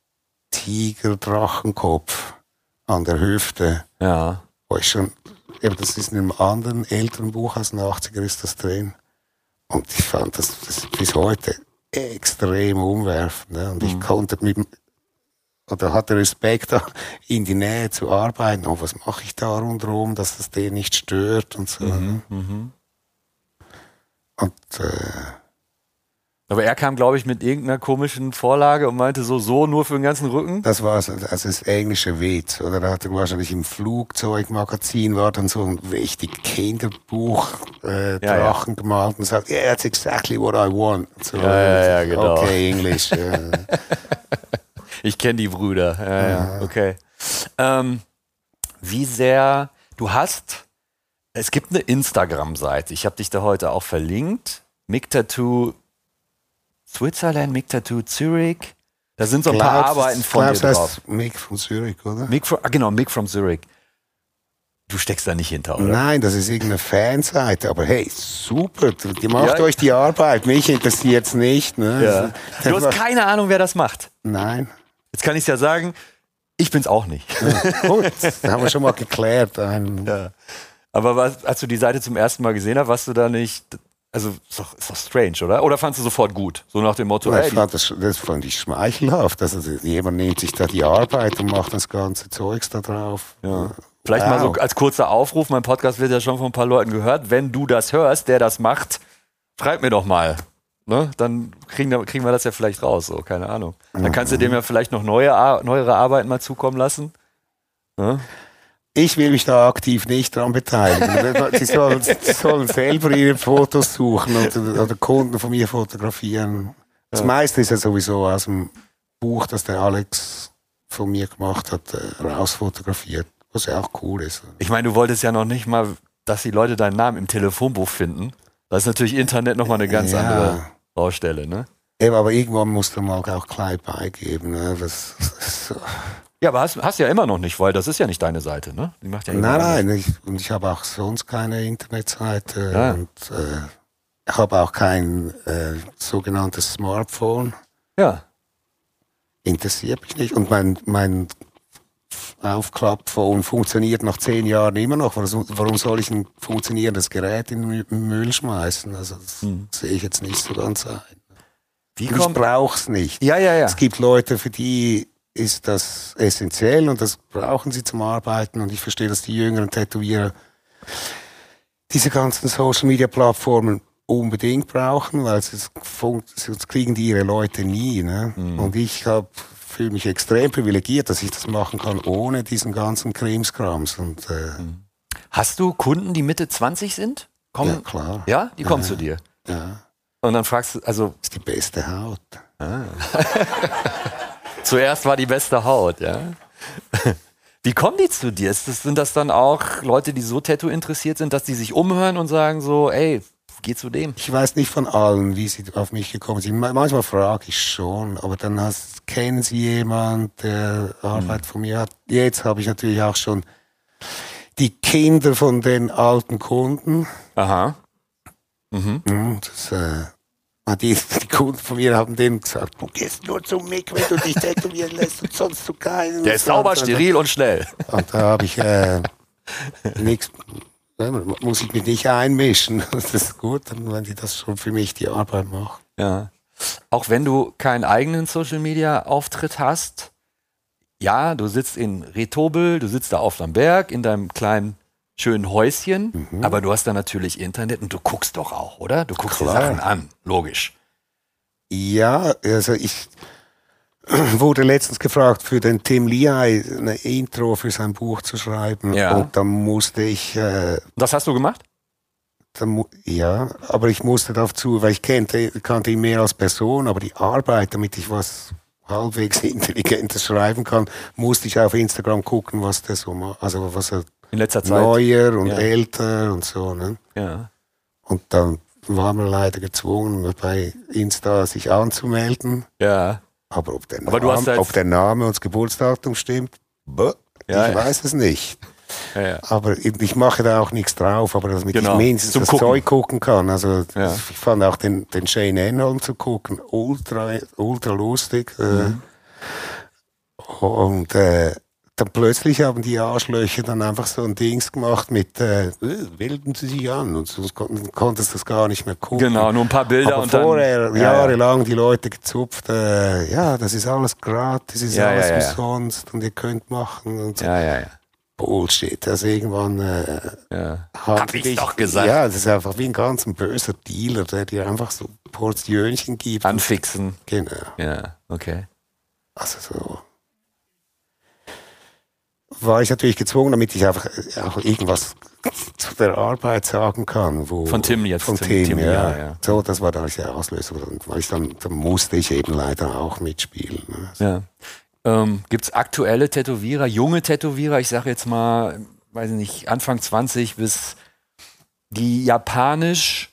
Tiger-Drachenkopf an der Hüfte. Ja. Wo ich schon, eben das ist in einem anderen älteren Buch aus den 80er ist das drin. Und ich fand das, das bis heute extrem umwerfend. Ne? Und ich konnte mit, oder hatte Respekt, in die Nähe zu arbeiten. Oh, was mache ich da rundherum, dass das den nicht stört und so. ne? Und äh, Aber er kam, glaube ich, mit irgendeiner komischen Vorlage und meinte so, so nur für den ganzen Rücken. das war so, also das englische Witz. Oder da hat er wahrscheinlich im Flugzeugmagazin war dann so ein richtig Kinderbuch äh, Ja, ja. Drachen gemalt und sagt, yeah, that's exactly what I want. So, Ja, ja, ja, genau. Okay, Englisch. ja. Ich kenne die Brüder. Ja, ja. Okay. Ähm, wie sehr du hast, es gibt eine Instagram-Seite. Ich habe dich da heute auch verlinkt. Mick Tattoo Switzerland, Mick Tattoo Zürich. Da sind so ein paar Glaubst- Arbeiten von dir glaubst, das drauf. heißt Mick von Zürich, oder? Mick from, ah, genau, Mick from Zurich. Du steckst da nicht hinter, oder? Nein, das ist irgendeine Fanseite, aber hey, super, die macht Ja. euch die Arbeit, mich interessiert's nicht. Ne? Ja. Das Du hast keine Ahnung, wer das macht. Nein. Jetzt kann ich ja sagen, ich bin's auch nicht. Gut, das haben wir schon mal geklärt. Ein, Ja. Aber was, als du die Seite zum ersten Mal gesehen hast, warst du da nicht. Also, ist doch, ist doch strange, oder? Oder fandst du sofort gut? So nach dem Motto, ey, ich fand das, das fand ich schmeichelhaft. Also jemand nimmt sich da die Arbeit und macht das ganze Zeugs da drauf. Ja. Vielleicht mal so Wow. als kurzer Aufruf, mein Podcast wird ja schon von ein paar Leuten gehört. Wenn du das hörst, der das macht, schreib mir doch mal. Ne? Dann kriegen, wir- kriegen wir das ja vielleicht raus, so, keine Ahnung. Dann kannst du dem ja vielleicht noch neue, neuere Arbeiten mal zukommen lassen. Ne? Ich will mich da aktiv nicht dran beteiligen. Sie sollen, sollen selber ihre Fotos suchen und, oder Kunden von mir fotografieren. Das meiste ist ja sowieso aus dem Buch, das der Alex von mir gemacht hat, äh, rausfotografiert. Was ja auch cool ist. Ich meine, du wolltest ja noch nicht mal, dass die Leute deinen Namen im Telefonbuch finden. Das ist natürlich Internet nochmal eine ganz Ja. andere Baustelle, ne? Eben, aber irgendwann musst du mal auch klein beigeben. Ne? Das, das, Ja, aber hast, hast ja immer noch nicht, weil das ist ja nicht deine Seite, ne? Die macht ja nein, nein. Ich, und ich habe auch sonst keine Internetseite Ja. und äh, habe auch kein äh, sogenanntes Smartphone. Ja. interessiert mich nicht. Und mein, mein Aufklappphone funktioniert nach zehn Jahren immer noch. Warum soll ich ein funktionierendes Gerät in den Mü- Müll schmeißen? Also das Hm. sehe ich jetzt nicht so ganz ein. Wie ich kommt. brauch's nicht. Ja, ja, ja. Es gibt Leute, für die ist das essentiell und das brauchen sie zum Arbeiten. Und ich verstehe, dass die jüngeren Tätowierer diese ganzen Social Media Plattformen unbedingt brauchen, weil sonst, kriegen die ihre Leute nie. Ne? Mhm. Und ich hab, fühle mich extrem privilegiert, dass ich das machen kann, ohne diesen ganzen Krimskrams. Und äh, Mhm. Hast du Kunden, die Mitte 20 sind? Kommen, ja, klar. Ja, die kommen zu dir. Ja, Und dann fragst du, also ist die beste Haut. zuerst war die beste Haut, ja. Wie kommen die zu dir? Das, sind das dann auch Leute, die so Tattoo interessiert sind, dass die sich umhören und sagen so, ey, geh zu dem? Ich weiß nicht von allen, wie sie auf mich gekommen sind. Ma- Manchmal frage ich schon, aber dann hast, kennen sie jemand, der Arbeit von mir hat. Jetzt habe ich natürlich auch schon die Kinder von den alten Kunden. Aha. Mhm, Das, äh, die, die Kunden von mir haben denen gesagt, du gehst nur zum Mick, wenn du dich tätowieren lässt und sonst zu keinen. Der ist sauber, Und- steril und schnell. Und da habe ich äh, nichts, ja, muss ich mich nicht einmischen. Das ist gut, wenn die das schon für mich die Arbeit machen. Ja. Auch wenn du keinen eigenen Social Media Auftritt hast, ja, du sitzt in Retobel, du sitzt da auf dem Berg in deinem kleinen schönen Häuschen, Mhm. aber du hast da natürlich Internet und du guckst doch auch, oder? Du guckst Klar. dir Sachen an, logisch. Ja, also ich wurde letztens gefragt, für den Tim Lehigh eine Intro für sein Buch zu schreiben. Ja. Und dann musste ich, äh, Das hast du gemacht? ja, aber ich musste dazu, weil ich kannte, kannte ihn mehr als Person, aber die Arbeit, damit ich was halbwegs Intelligentes schreiben kann, musste ich auf Instagram gucken, was der so macht. Also was er In letzter Zeit. neuer und Ja. älter und so. Ne? Ja. Und dann war man leider gezwungen, bei Insta sich anzumelden. Ja. Aber ob der, Aber Name, ob der Name und das Geburtsdatum stimmt, bäh, Ja, ich weiß es nicht. ja, ja. Aber ich mache da auch nichts drauf, aber damit Genau, ich mindestens zum das Gucken. Zeug gucken kann. Also Ja. ich fand auch den, den Shane Enholm zu gucken ultra, ultra lustig. Mhm. Äh, und äh, dann plötzlich haben die Arschlöcher dann einfach so ein Dings gemacht mit äh, äh, melden Sie sich an und sonst kon konntest du das gar nicht mehr gucken. Genau, nur ein paar Bilder Aber und dann. vorher Ja, ja. jahrelang die Leute gezupft, äh, ja, das ist alles gratis, ist Ja, alles ja, ja. umsonst und ihr könnt machen und so. Ja, ja, ja. Bullshit. Also irgendwann äh, ja. Hab dich- doch gesagt. Ja, das ist einfach wie ein ganz böser Dealer, der dir einfach so Portionchen gibt. Anfixen. Genau. Ja, okay. Also so. War ich natürlich gezwungen, damit ich einfach auch irgendwas zu der Arbeit sagen kann. Wo, Von Tim jetzt, Von Tim- Tim, Tim, ja. ja, ja. So, das war da der Auslöser. Und weil ich dann, dann musste ich eben leider auch mitspielen. Ne? Ja. Ähm, Gibt es aktuelle Tätowierer, junge Tätowierer, ich sage jetzt mal, weiß nicht, Anfang 20 bis die japanisch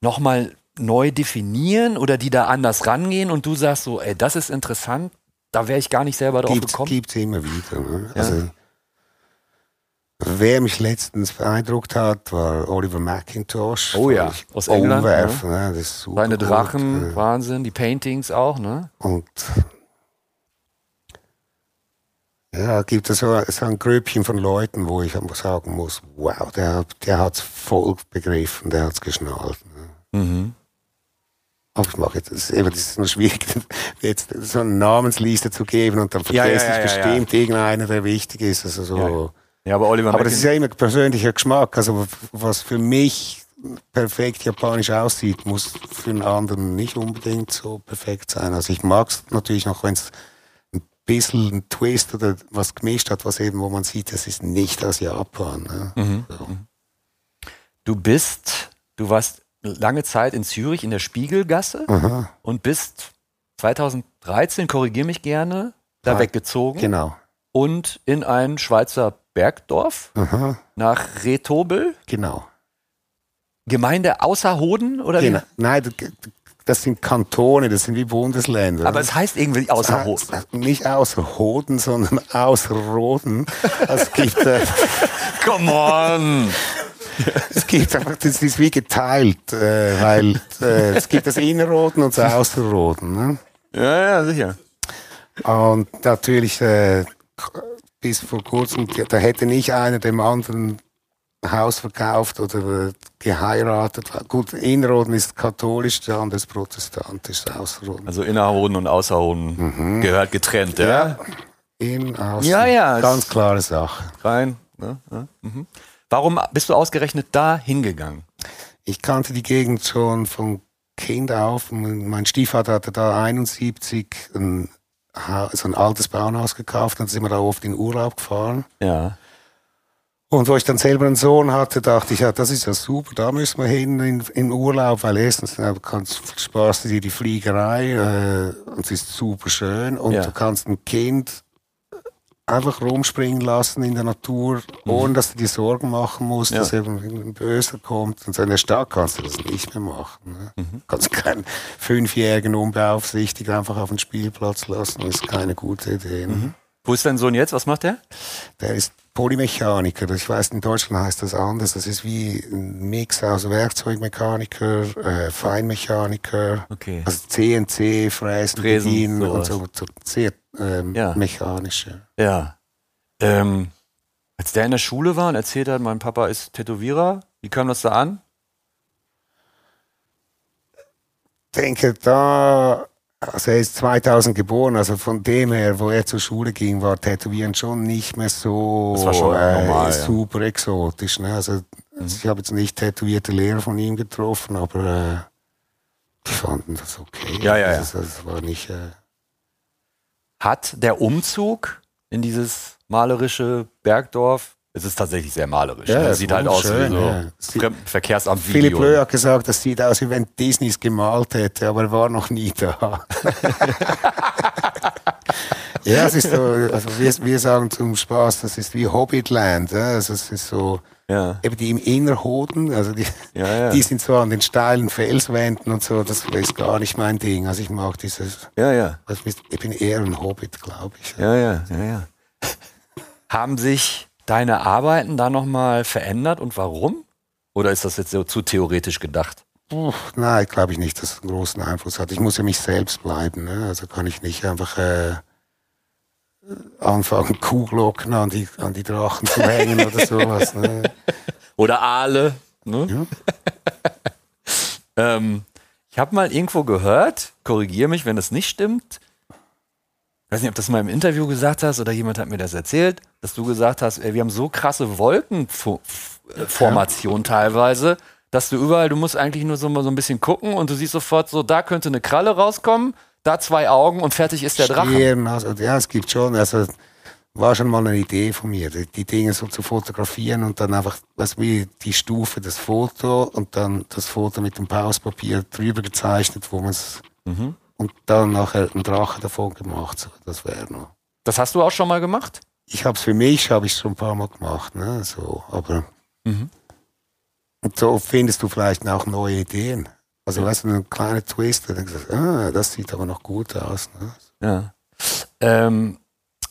nochmal neu definieren oder die da anders rangehen und du sagst so, ey, das ist interessant, da wäre ich gar nicht selber drauf gekommen. gibt's immer wieder. Ne? Ja. Also, wer mich letztens beeindruckt hat, war Oliver McIntosh. Oh ja, aus England, Umwerfen, ne? das ist super Seine gut, Drachen, äh, Wahnsinn, die Paintings auch, ne? Und ja, gibt es so, so ein Grüppchen von Leuten, wo ich sagen muss, wow, der, der hat's voll begriffen, der hat's geschnallt. Ne? Mhm. Aber ich mache jetzt, das ist, eben, das ist nur schwierig, jetzt so eine Namensliste zu geben und dann Ja, ja, vergesse ja, ich ja, bestimmt irgendeiner, der wichtig ist. Also so. Ja. Ja, aber Oliver Aber das ist ja immer persönlicher Geschmack. Also was für mich perfekt japanisch aussieht, muss für einen anderen nicht unbedingt so perfekt sein. Also ich mag es natürlich noch, wenn es ein bisschen ein Twist oder was gemischt hat, was eben, wo man sieht, das ist nicht aus Japan. Ne? Mhm. So. Du bist, du warst lange Zeit in Zürich in der Spiegelgasse Aha, und bist 2013, korrigier mich gerne, da Ja, weggezogen genau. und in ein Schweizer Bergdorf Aha, nach Retobel, genau. Gemeinde Außerhoden oder wie? genau. Nein, das- sind Kantone, das sind wie Bundesländer. Aber es heißt irgendwie Außerhoden. Ah, Nicht außer Hoden, sondern außer Roden. Es gibt, äh, Come on! Es gibt einfach, das ist wie geteilt, äh, weil äh, es gibt das Innerroden und das Außerroden. Ne? Ja, ja, sicher. Und natürlich, äh, bis vor kurzem, da hätte nicht einer dem anderen Haus verkauft oder äh, geheiratet. Gut, Innerrhoden ist katholisch, der andere ist protestantisch, Außerrhoden. Also Innerrhoden und Außerrhoden gehört getrennt, ja? ja. In, außen. Ja, ja. Ganz klare Sache. Rein. Ne? Ja, mhm. Warum bist du ausgerechnet da hingegangen? Ich kannte die Gegend schon von Kind auf. Mein Stiefvater hatte da 71 ein, so ein altes Bauernhaus gekauft und sind wir da oft in Urlaub gefahren. Ja. Und wo ich dann selber einen Sohn hatte, dachte ich, ja, das ist ja super, da müssen wir hin in, in Urlaub, weil erstens kannst, sparst du dir die Fliegerei äh, und es ist super schön und Ja. du kannst ein Kind einfach rumspringen lassen in der Natur, ohne dass du dir Sorgen machen musst, Ja. dass eben ein Böser kommt. Und so in der Stadt kannst du das nicht mehr machen. Ne? Mhm. Kannst keinen Fünfjährigen unbeaufsichtigt einfach auf den Spielplatz lassen, das ist keine gute Idee. Ne? Mhm. Wo ist dein Sohn jetzt? Was macht der? Der ist Polymechaniker. Ich weiß, in Deutschland heißt das anders. Das ist wie ein Mix aus Werkzeugmechaniker, äh, Feinmechaniker, Okay. also CNC, Fräsen, Fräsen, Bedienen und so, sehr ähm, Ja. mechanische. Ja. Ähm, als der in der Schule war und erzählt hat, mein Papa ist Tätowierer, wie kam das da an? denke, da, also er ist 2000 geboren, also von dem her, wo er zur Schule ging, war Tätowieren schon nicht mehr so schon ja. Mhm. super exotisch. Ne? Also ich habe jetzt nicht tätowierte Lehrer von ihm getroffen, aber äh, die fanden das okay. Ja, ja, ja. Das, das war nicht. Äh, Hat der Umzug in dieses malerische Bergdorf, es ist tatsächlich sehr malerisch. Ja, ne? es Sieht halt aus wie so ja. Fremdenverkehrsamt Philipp Video. Löh hat gesagt, das sieht aus, wie wenn Disney es gemalt hätte, aber er war noch nie da. ja, es ist so, also wir, wir sagen zum Spaß, das ist wie Hobbitland. Ja? Also es ist so, Ja. eben die im Innerhoden, also die, die sind so an den steilen Felswänden und so, das ist gar nicht mein Ding. Also ich mag dieses, Ja, ja. ich bin eher ein Hobbit, glaube ich. Ja, ja, ja, ja. Haben sich deine Arbeiten da nochmal verändert und warum? Oder ist das jetzt so zu theoretisch gedacht? Puh, nein, glaube ich nicht, dass es einen großen Einfluss hat. Ich muss ja mich selbst bleiben. Ne? Also kann ich nicht einfach äh, anfangen, Kuhglocken an die, an die Drachen zu hängen oder sowas. Ne? Oder Aale. Ne? ähm, ich habe mal irgendwo gehört, korrigiere mich, wenn das nicht stimmt. Ich weiß nicht, ob du das mal im Interview gesagt hast oder jemand hat mir das erzählt, dass du gesagt hast, ey, wir haben so krasse Wolkenformationen teilweise, dass du überall, du musst eigentlich nur so mal so ein bisschen gucken und du siehst sofort so, da könnte eine Kralle rauskommen, da zwei Augen und fertig ist der Drache. Also, ja, es gibt schon, also war schon mal eine Idee von mir, die, die Dinge so zu fotografieren und dann einfach, was wie die Stufe das Foto und dann das Foto mit dem Pauspapier drüber gezeichnet, wo man es und dann nachher einen Drache davon gemacht. So, das wäre noch. Das hast du auch schon mal gemacht? ich habe es für mich, habe ich schon ein paar Mal gemacht, ne? So, aber Mhm. und so findest du vielleicht auch neue Ideen. Also weißt du, ein kleiner Twist, dann denkst du, ah, das sieht aber noch gut aus. Ne? Ja. Ähm,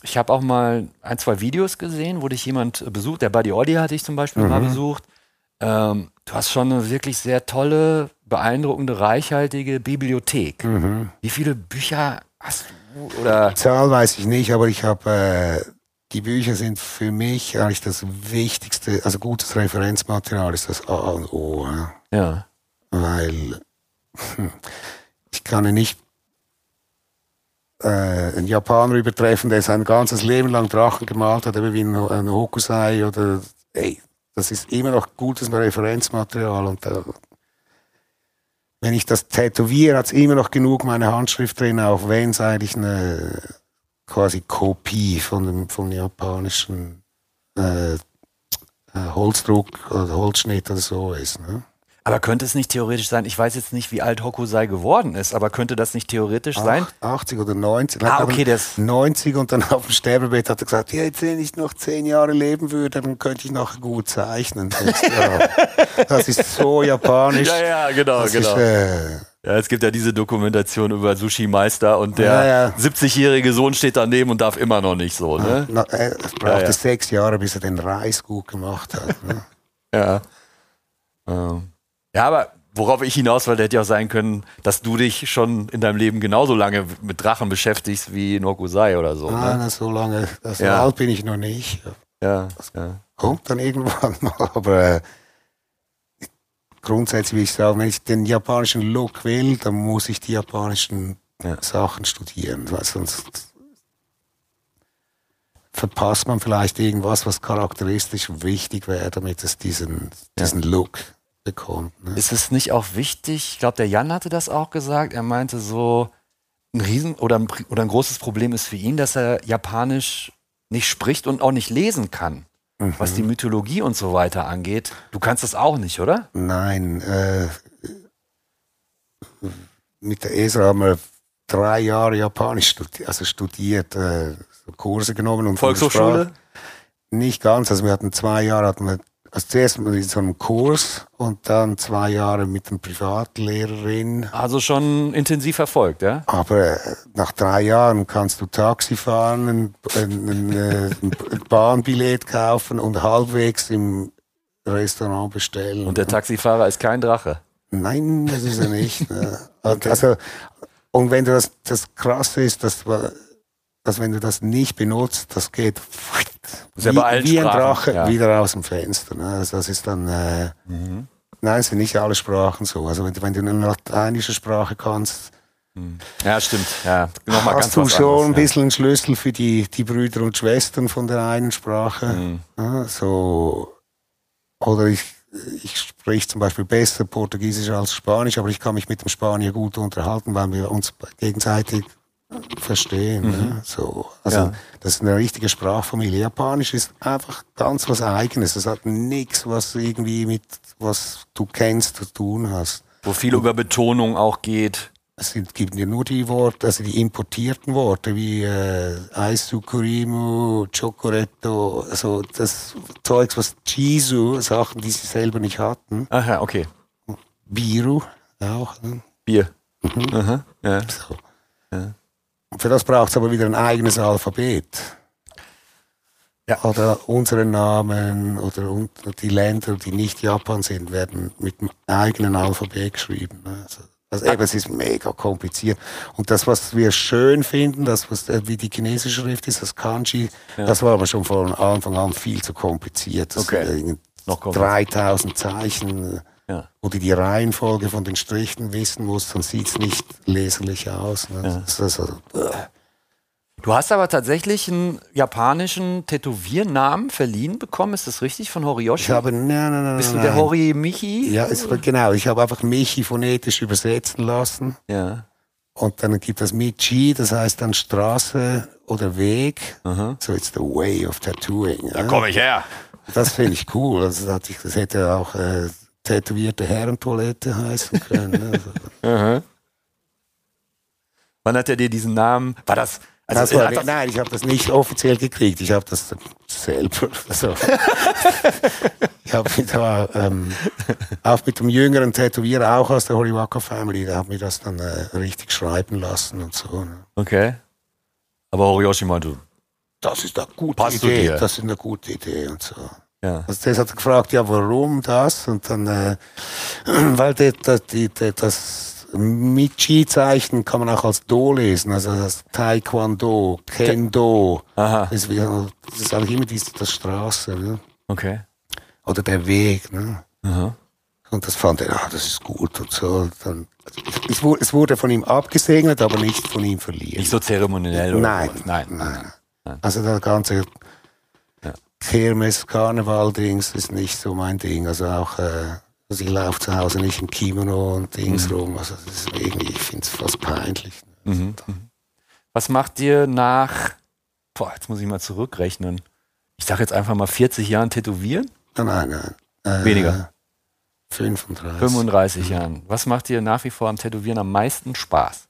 ich habe auch mal ein, zwei Videos gesehen, wo dich jemand besucht. Der Buddy Olli hatte ich zum Beispiel mal besucht. Ähm, du hast schon eine wirklich sehr tolle, beeindruckende, reichhaltige Bibliothek. Wie viele Bücher hast du? Oder Zahl weiß ich nicht, aber ich habe äh, die Bücher sind für mich eigentlich das Wichtigste, also gutes Referenzmaterial ist das A und O, ja? ja. weil hm, ich kann ja nicht äh, einen Japaner übertreffen, der sein ganzes Leben lang Drachen gemalt hat, eben wie ein, ein Hokusai oder ey, das ist immer noch gutes Referenzmaterial und da, wenn ich das tätowiere, hat es immer noch genug meine Handschrift drin, auch wenn es eigentlich eine quasi Kopie von dem vom japanischen äh, äh, Holzdruck oder Holzschnitt oder so ist. Ne? Aber könnte es nicht theoretisch sein, ich weiß jetzt nicht, wie alt Hokusai geworden ist, aber könnte das nicht theoretisch sein? Acht- 80 oder 90. Ah, okay, das- 90 und dann auf dem Sterbebett hat er gesagt, ja, jetzt, wenn ich noch zehn Jahre leben würde, dann könnte ich noch gut zeichnen. Das, ist so japanisch. Ja, ja, genau, das genau. Ist, äh, Ja, es gibt ja diese Dokumentation über Sushi-Meister und der Ja, ja. 70-jährige Sohn steht daneben und darf immer noch nicht so, ne? na, äh, es brauchte sechs Jahre, bis er den Reis gut gemacht hat. Ne? Ja. Ähm. Ja, aber worauf ich hinaus wollte, hätte ja auch sein können, dass du dich schon in deinem Leben genauso lange mit Drachen beschäftigst wie Nokusai oder so. Nein, Ne? so lange, so Ja. alt bin ich noch nicht. Ja, ja. kommt dann irgendwann mal. Aber äh, grundsätzlich will ich sagen, wenn ich den japanischen Look will, dann muss ich die japanischen Ja. Sachen studieren, weil sonst verpasst man vielleicht irgendwas, was charakteristisch wichtig wäre, damit es diesen, diesen Look bekommt. Ne? Ist es nicht auch wichtig? Ich glaube, der Jan hatte das auch gesagt. Er meinte so, ein Riesen oder ein, oder ein großes Problem ist für ihn, dass er Japanisch nicht spricht und auch nicht lesen kann. Was die Mythologie und so weiter angeht. Du kannst das auch nicht, oder? Nein, äh, mit der ESA haben wir drei Jahre Japanisch studi also studiert, äh, Kurse genommen. Und Volkshochschule? Nicht ganz, also wir hatten zwei Jahre, hatten wir, also zuerst mal in so einem Kurs und dann zwei Jahre mit einer Privatlehrerin. Also schon intensiv verfolgt, ja? Aber äh, nach drei Jahren kannst du Taxi fahren, ein, ein, ein, äh, ein Bahnbillett kaufen und halbwegs im Restaurant bestellen. Und der Taxifahrer ist kein Drache. Nein, das ist er nicht. ne. Also, und wenn du das, das Krasse ist, dass, dass wenn du das nicht benutzt, das geht ja wie, wie ein Drache ja. wieder aus dem Fenster. Ne? Also das ist dann, äh, Mhm. nein, es sind nicht alle Sprachen so. Also wenn du, wenn du eine lateinische Sprache kannst, Ja, stimmt. Ja, nochmal ganz hast du was schon ein anderes, bisschen einen Schlüssel für die, die Brüder und Schwestern von der einen Sprache. Mhm. Ja, so, oder ich, ich spreche zum Beispiel besser Portugiesisch als Spanisch, aber ich kann mich mit dem Spanier gut unterhalten, weil wir uns gegenseitig verstehen. Ne? So, also Ja. das ist eine richtige Sprachfamilie. Japanisch ist einfach ganz was Eigenes. Es hat nichts, was irgendwie mit was du kennst, zu tun hast. Ja. Wo viel über Betonung auch geht. Es gibt ja nur die Worte, also die importierten Worte wie äh, Aisukurimu, Chocoretto, also das Zeugs, was Chisu, Sachen, die sie selber nicht hatten. Ach ja, okay. Biru auch. Ne? Bier. Aha, ja. So. Und für das braucht es aber wieder ein eigenes Alphabet. Ja. Oder unsere Namen oder die Länder, die nicht Japan sind, werden mit dem eigenen Alphabet geschrieben. Also, also eben, es ist mega kompliziert. Und das, was wir schön finden, das, was äh, wie die chinesische Schrift ist, das Kanji, das war aber schon von Anfang an viel zu kompliziert. Das Okay. sind Noch komplizierter. 3000 Zeichen, Ja. wo du die Reihenfolge von den Strichen wissen musst, dann sieht's nicht leserlich aus. Ne? Ja. Das ist also, äh, Du hast aber tatsächlich einen japanischen Tätowiernamen verliehen bekommen, ist das richtig, von Horiyoshi? ich habe, nein, nein, nein, Bist du nein. der Hori Michi? Ja, es, genau. Ich habe einfach Michi phonetisch übersetzen lassen. Ja. Und dann gibt es Michi, das heißt dann Straße oder Weg. So it's the way of tattooing. Ja. Komm ich her. Das finde ich cool. Also, das, hatte ich, das hätte auch äh, tätowierte Herrentoilette heißen können. ne? Also, Wann hat er dir diesen Namen? War das? Also das war, das, nein, ich habe das nicht offiziell gekriegt. Ich habe das selber. Also, ich habe da ähm, auch mit dem jüngeren Tätowierer, auch aus der Horiwaka Family, der hat mir das dann äh, richtig schreiben lassen und so. Ne? okay. Aber Horiyoshi meinte, Das ist eine gute Passt Idee. Das ist eine gute Idee und so. Ja. Also das hat gefragt, ja, warum das? Und dann, äh, weil die, das, die, die, das Michi-Zeichen kann man auch als Do lesen, also das Taekwondo, Kendo. Aha. Das das ist eigentlich immer die, das Straße, ne? Okay. oder der Weg. Ne? Aha. Und das fand er, ah, das ist gut und so. Und dann, also es, wurde, von ihm abgesegnet, aber nicht von ihm verliehen. Nicht so zeremoniell oder Nein, sowas. Nein. nein. Also der ganze Kirmes, Karneval-Dings ist nicht so mein Ding. Also auch, äh, also ich laufe zu Hause nicht im Kimono und Dings Mhm. rum. Also das ist irgendwie, ich finde es fast peinlich. Was macht dir nach, boah, jetzt muss ich mal zurückrechnen. Ich sag jetzt einfach mal 40 Jahren Tätowieren? Nein, nein, nein. Äh, Weniger. 35. 35 Jahren. Was macht dir nach wie vor am Tätowieren am meisten Spaß?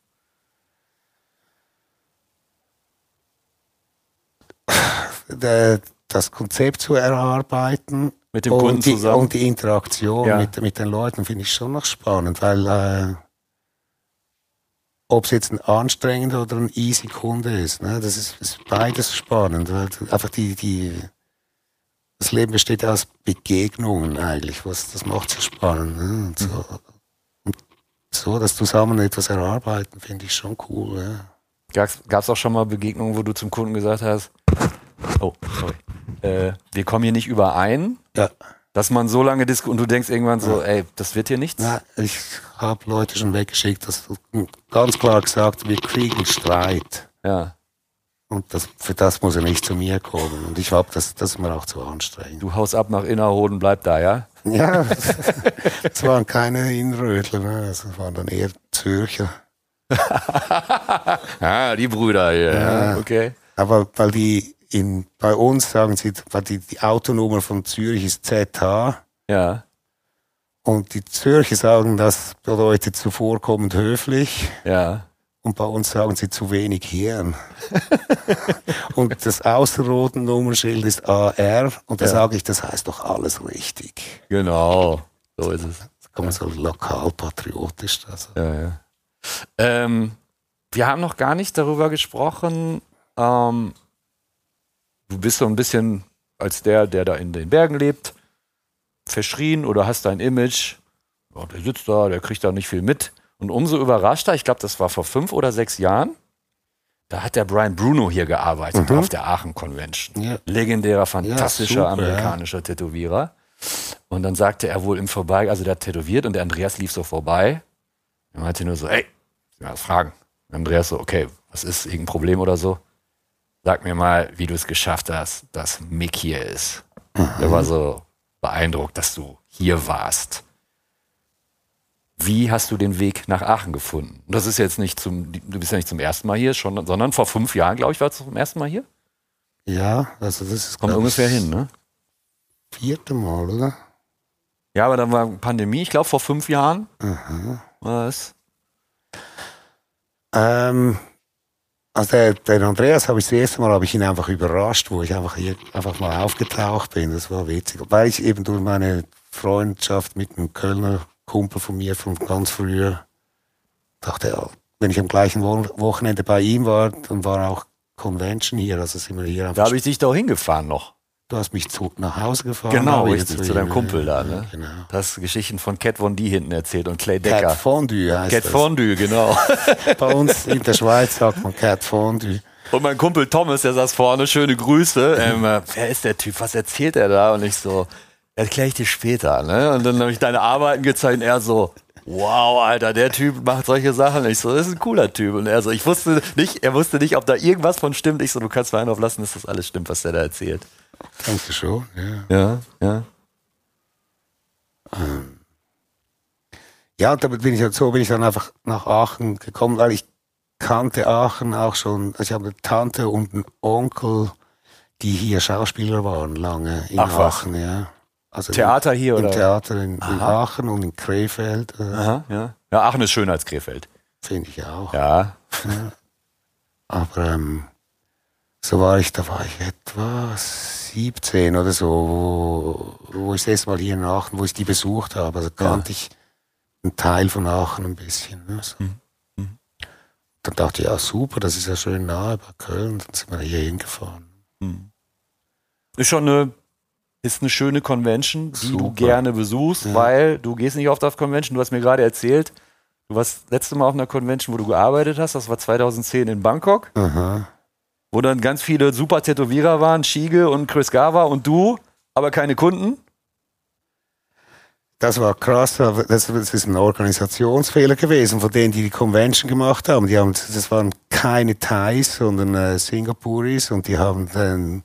Der, das Konzept zu erarbeiten Mit dem Kunden und die, zusammen? und die Interaktion Ja. mit, mit den Leuten finde ich schon noch spannend, weil äh, ob es jetzt ein anstrengender oder ein easy Kunde ist, ne, das ist, ist beides spannend, weil einfach die, die das Leben besteht aus Begegnungen eigentlich, was das macht so spannend. Ne, und so. Und so das zusammen etwas erarbeiten, finde ich schon cool. Ja. Gab es auch schon mal Begegnungen, wo du zum Kunden gesagt hast, oh, sorry. äh, wir kommen hier nicht überein, Ja. dass man so lange diskutiert und du denkst irgendwann so, ey, das wird hier nichts. Na, ich habe Leute schon weggeschickt, das ganz klar gesagt, wir kriegen Streit. Ja. Und das, für das muss er nicht zu mir kommen. Und ich glaube, das, das ist mir auch zu anstrengend. Du haust ab nach Innerhoden, bleib da, ja? Ja, es waren keine Inrödler, ne? es waren dann eher Zürcher. Ah, die Brüder hier, ja. okay. Aber weil die in, bei uns sagen sie, die, die Autonummer von Zürich ist ZH Ja. und die Zürcher sagen, das bedeutet zuvorkommend höflich Ja. und bei uns sagen sie zu wenig Hirn. und das Außenroten-Nummernschild ist AR und da Ja. sage ich, das heißt doch alles richtig. Genau. So ist es. Das kann man so lokalpatriotisch. Also. Ja, ja. Ähm, wir haben noch gar nicht darüber gesprochen. Ähm, du bist so ein bisschen als der, der da in den Bergen lebt, verschrien oder hast dein Image. Ja, der sitzt da, der kriegt da nicht viel mit. Und umso überraschter, ich glaube, das war vor fünf oder sechs Jahren, da hat der Brian Bruno hier gearbeitet auf der Aachen Convention. Ja. Legendärer, fantastischer super, ja. amerikanischer Tätowierer. Und dann sagte er wohl im Vorbei, also der hat tätowiert und der Andreas lief so vorbei. Er meinte nur so, ey, ja, fragen. Und Andreas so, okay, was ist, irgendein Problem oder so? Sag mir mal, wie du es geschafft hast, dass Mick hier ist. Der war so beeindruckt, dass du hier warst. Wie hast du den Weg nach Aachen gefunden? Und das ist jetzt nicht zum, du bist ja nicht zum ersten Mal hier, schon, sondern vor fünf Jahren, glaube ich, warst du zum ersten Mal hier? Ja, also das ist Kommt ungefähr hin, ne? Vierte Mal, oder? Ja, aber dann war Pandemie, ich glaube vor fünf Jahren. Was? Ähm, also der, der Andreas habe ich das erste Mal habe ich ihn einfach überrascht, wo ich einfach hier einfach mal aufgetaucht bin. Das war witzig, weil ich eben durch meine Freundschaft mit einem Kölner Kumpel von mir von ganz früher dachte, wenn ich am gleichen Wo Wochenende bei ihm war, dann war auch Convention hier, also sind wir hier Da habe ich dich doch hingefahren noch. Du hast mich zu, nach Hause gefahren. Genau, richtig, jetzt zu deinem Kumpel da, ja, ne? Genau. Du hast Geschichten von Cat Von D hinten erzählt und Clay Cat Decker. Fondue heißt Cat das. Fondue, genau. Bei uns in der Schweiz sagt man Cat Fondue. Und mein Kumpel Thomas, der saß vorne, schöne Grüße. Ähm, äh, wer ist der Typ? Was erzählt er da? Und ich so, erkläre ich dir später. Ne? Und dann habe ich deine Arbeiten gezeigt und er so, wow, Alter, der Typ macht solche Sachen. Ich so, das ist ein cooler Typ. Und er so, ich wusste nicht, er wusste nicht, ob da irgendwas von stimmt. Ich so, du kannst mir einen auflassen, dass das alles stimmt, was der da erzählt. Denkst du schon? Ja. Ja, ja. Ja, und damit bin ich halt so bin ich dann einfach nach Aachen gekommen, weil ich kannte Aachen auch schon. Also ich habe eine Tante und einen Onkel, die hier Schauspieler waren lange in Ach was. Aachen, ja. Also Theater hier, im, oder? Im Theater in, in. Aachen und in Krefeld, äh, Aha, ja. Ja, Aachen ist schöner als Krefeld. finde ich auch. Ja. Aber ähm, so war ich, da war ich etwa 17 oder so, wo, wo ich das erste Mal hier in Aachen, wo ich die besucht habe. Also kannte ich einen Teil von Aachen ein bisschen. Ne? So. Dann dachte ich, ja super, das ist ja schön nahe bei Köln. Dann sind wir hier hingefahren. Ist schon eine, ist eine schöne Convention, die du Super. gerne besuchst, weil du gehst nicht oft auf Convention. Du hast mir gerade erzählt, du warst das letzte Mal auf einer Convention, wo du gearbeitet hast. Das war 2010 in Bangkok, Aha. Wo dann ganz viele super Tätowierer waren, Shige und Chris Gava und du, aber keine Kunden. Das war krass, das, ist ein Organisationsfehler gewesen von denen, die die Convention gemacht haben. Die haben, das waren keine Thais, sondern äh, Singapuris und die haben dann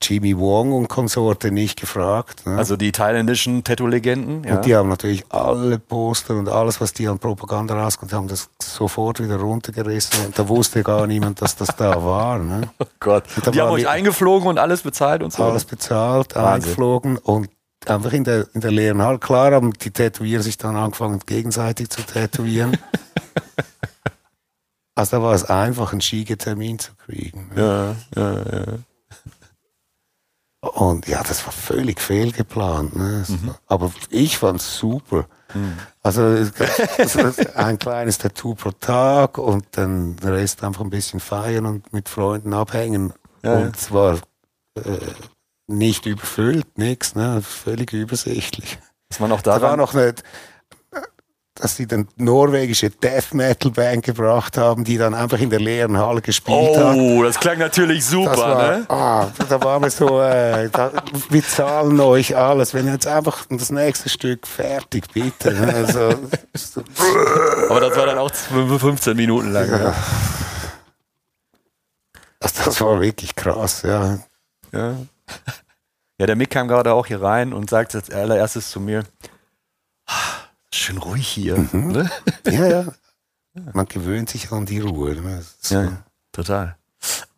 Jimmy Wong und Konsorte nicht gefragt. Ne? Also die thailändischen Tattoo-Legenden. Ja. Und die haben natürlich alle Poster und alles, was die an Propaganda rauskommt, haben das sofort wieder runtergerissen und da wusste gar niemand, dass das da war. Ne? oh Gott. Die haben euch eingeflogen und alles bezahlt und so. Alles bezahlt, Wahnsinn. eingeflogen und einfach in der, in der leeren Halle. Klar haben die Tätowierer sich dann angefangen, gegenseitig zu tätowieren. also da war es einfach, einen Schiegetermin zu kriegen. ne? ja, ja, ja. Und ja, das war völlig fehlgeplant. Ne? Es Mhm. war- Aber ich super. Also es gab- es war ein kleines Tattoo pro Tag und dann der Rest einfach ein bisschen feiern und mit Freunden abhängen. Ja, und es war äh, nicht überfüllt, nix, ne? völlig übersichtlich. Ist man auch Da war daran. noch eine, dass sie dann norwegische Death Metal Band gebracht haben, die dann einfach in der leeren Halle gespielt hat. Oh, das klang natürlich super, Das war, ne? ah, da waren wir so, äh, da, wir zahlen euch alles. Wenn jetzt einfach das nächste Stück fertig, bitte. ne? Also, so, Aber das war dann auch 15 Minuten lang. ne? das, das war wirklich krass, ja. Ja. ja, der Mick kam gerade auch hier rein und sagte als allererstes zu mir, "Ah, schön ruhig hier. Ne? Ja, ja. Man gewöhnt sich an die Ruhe. ne? So. Ja, total.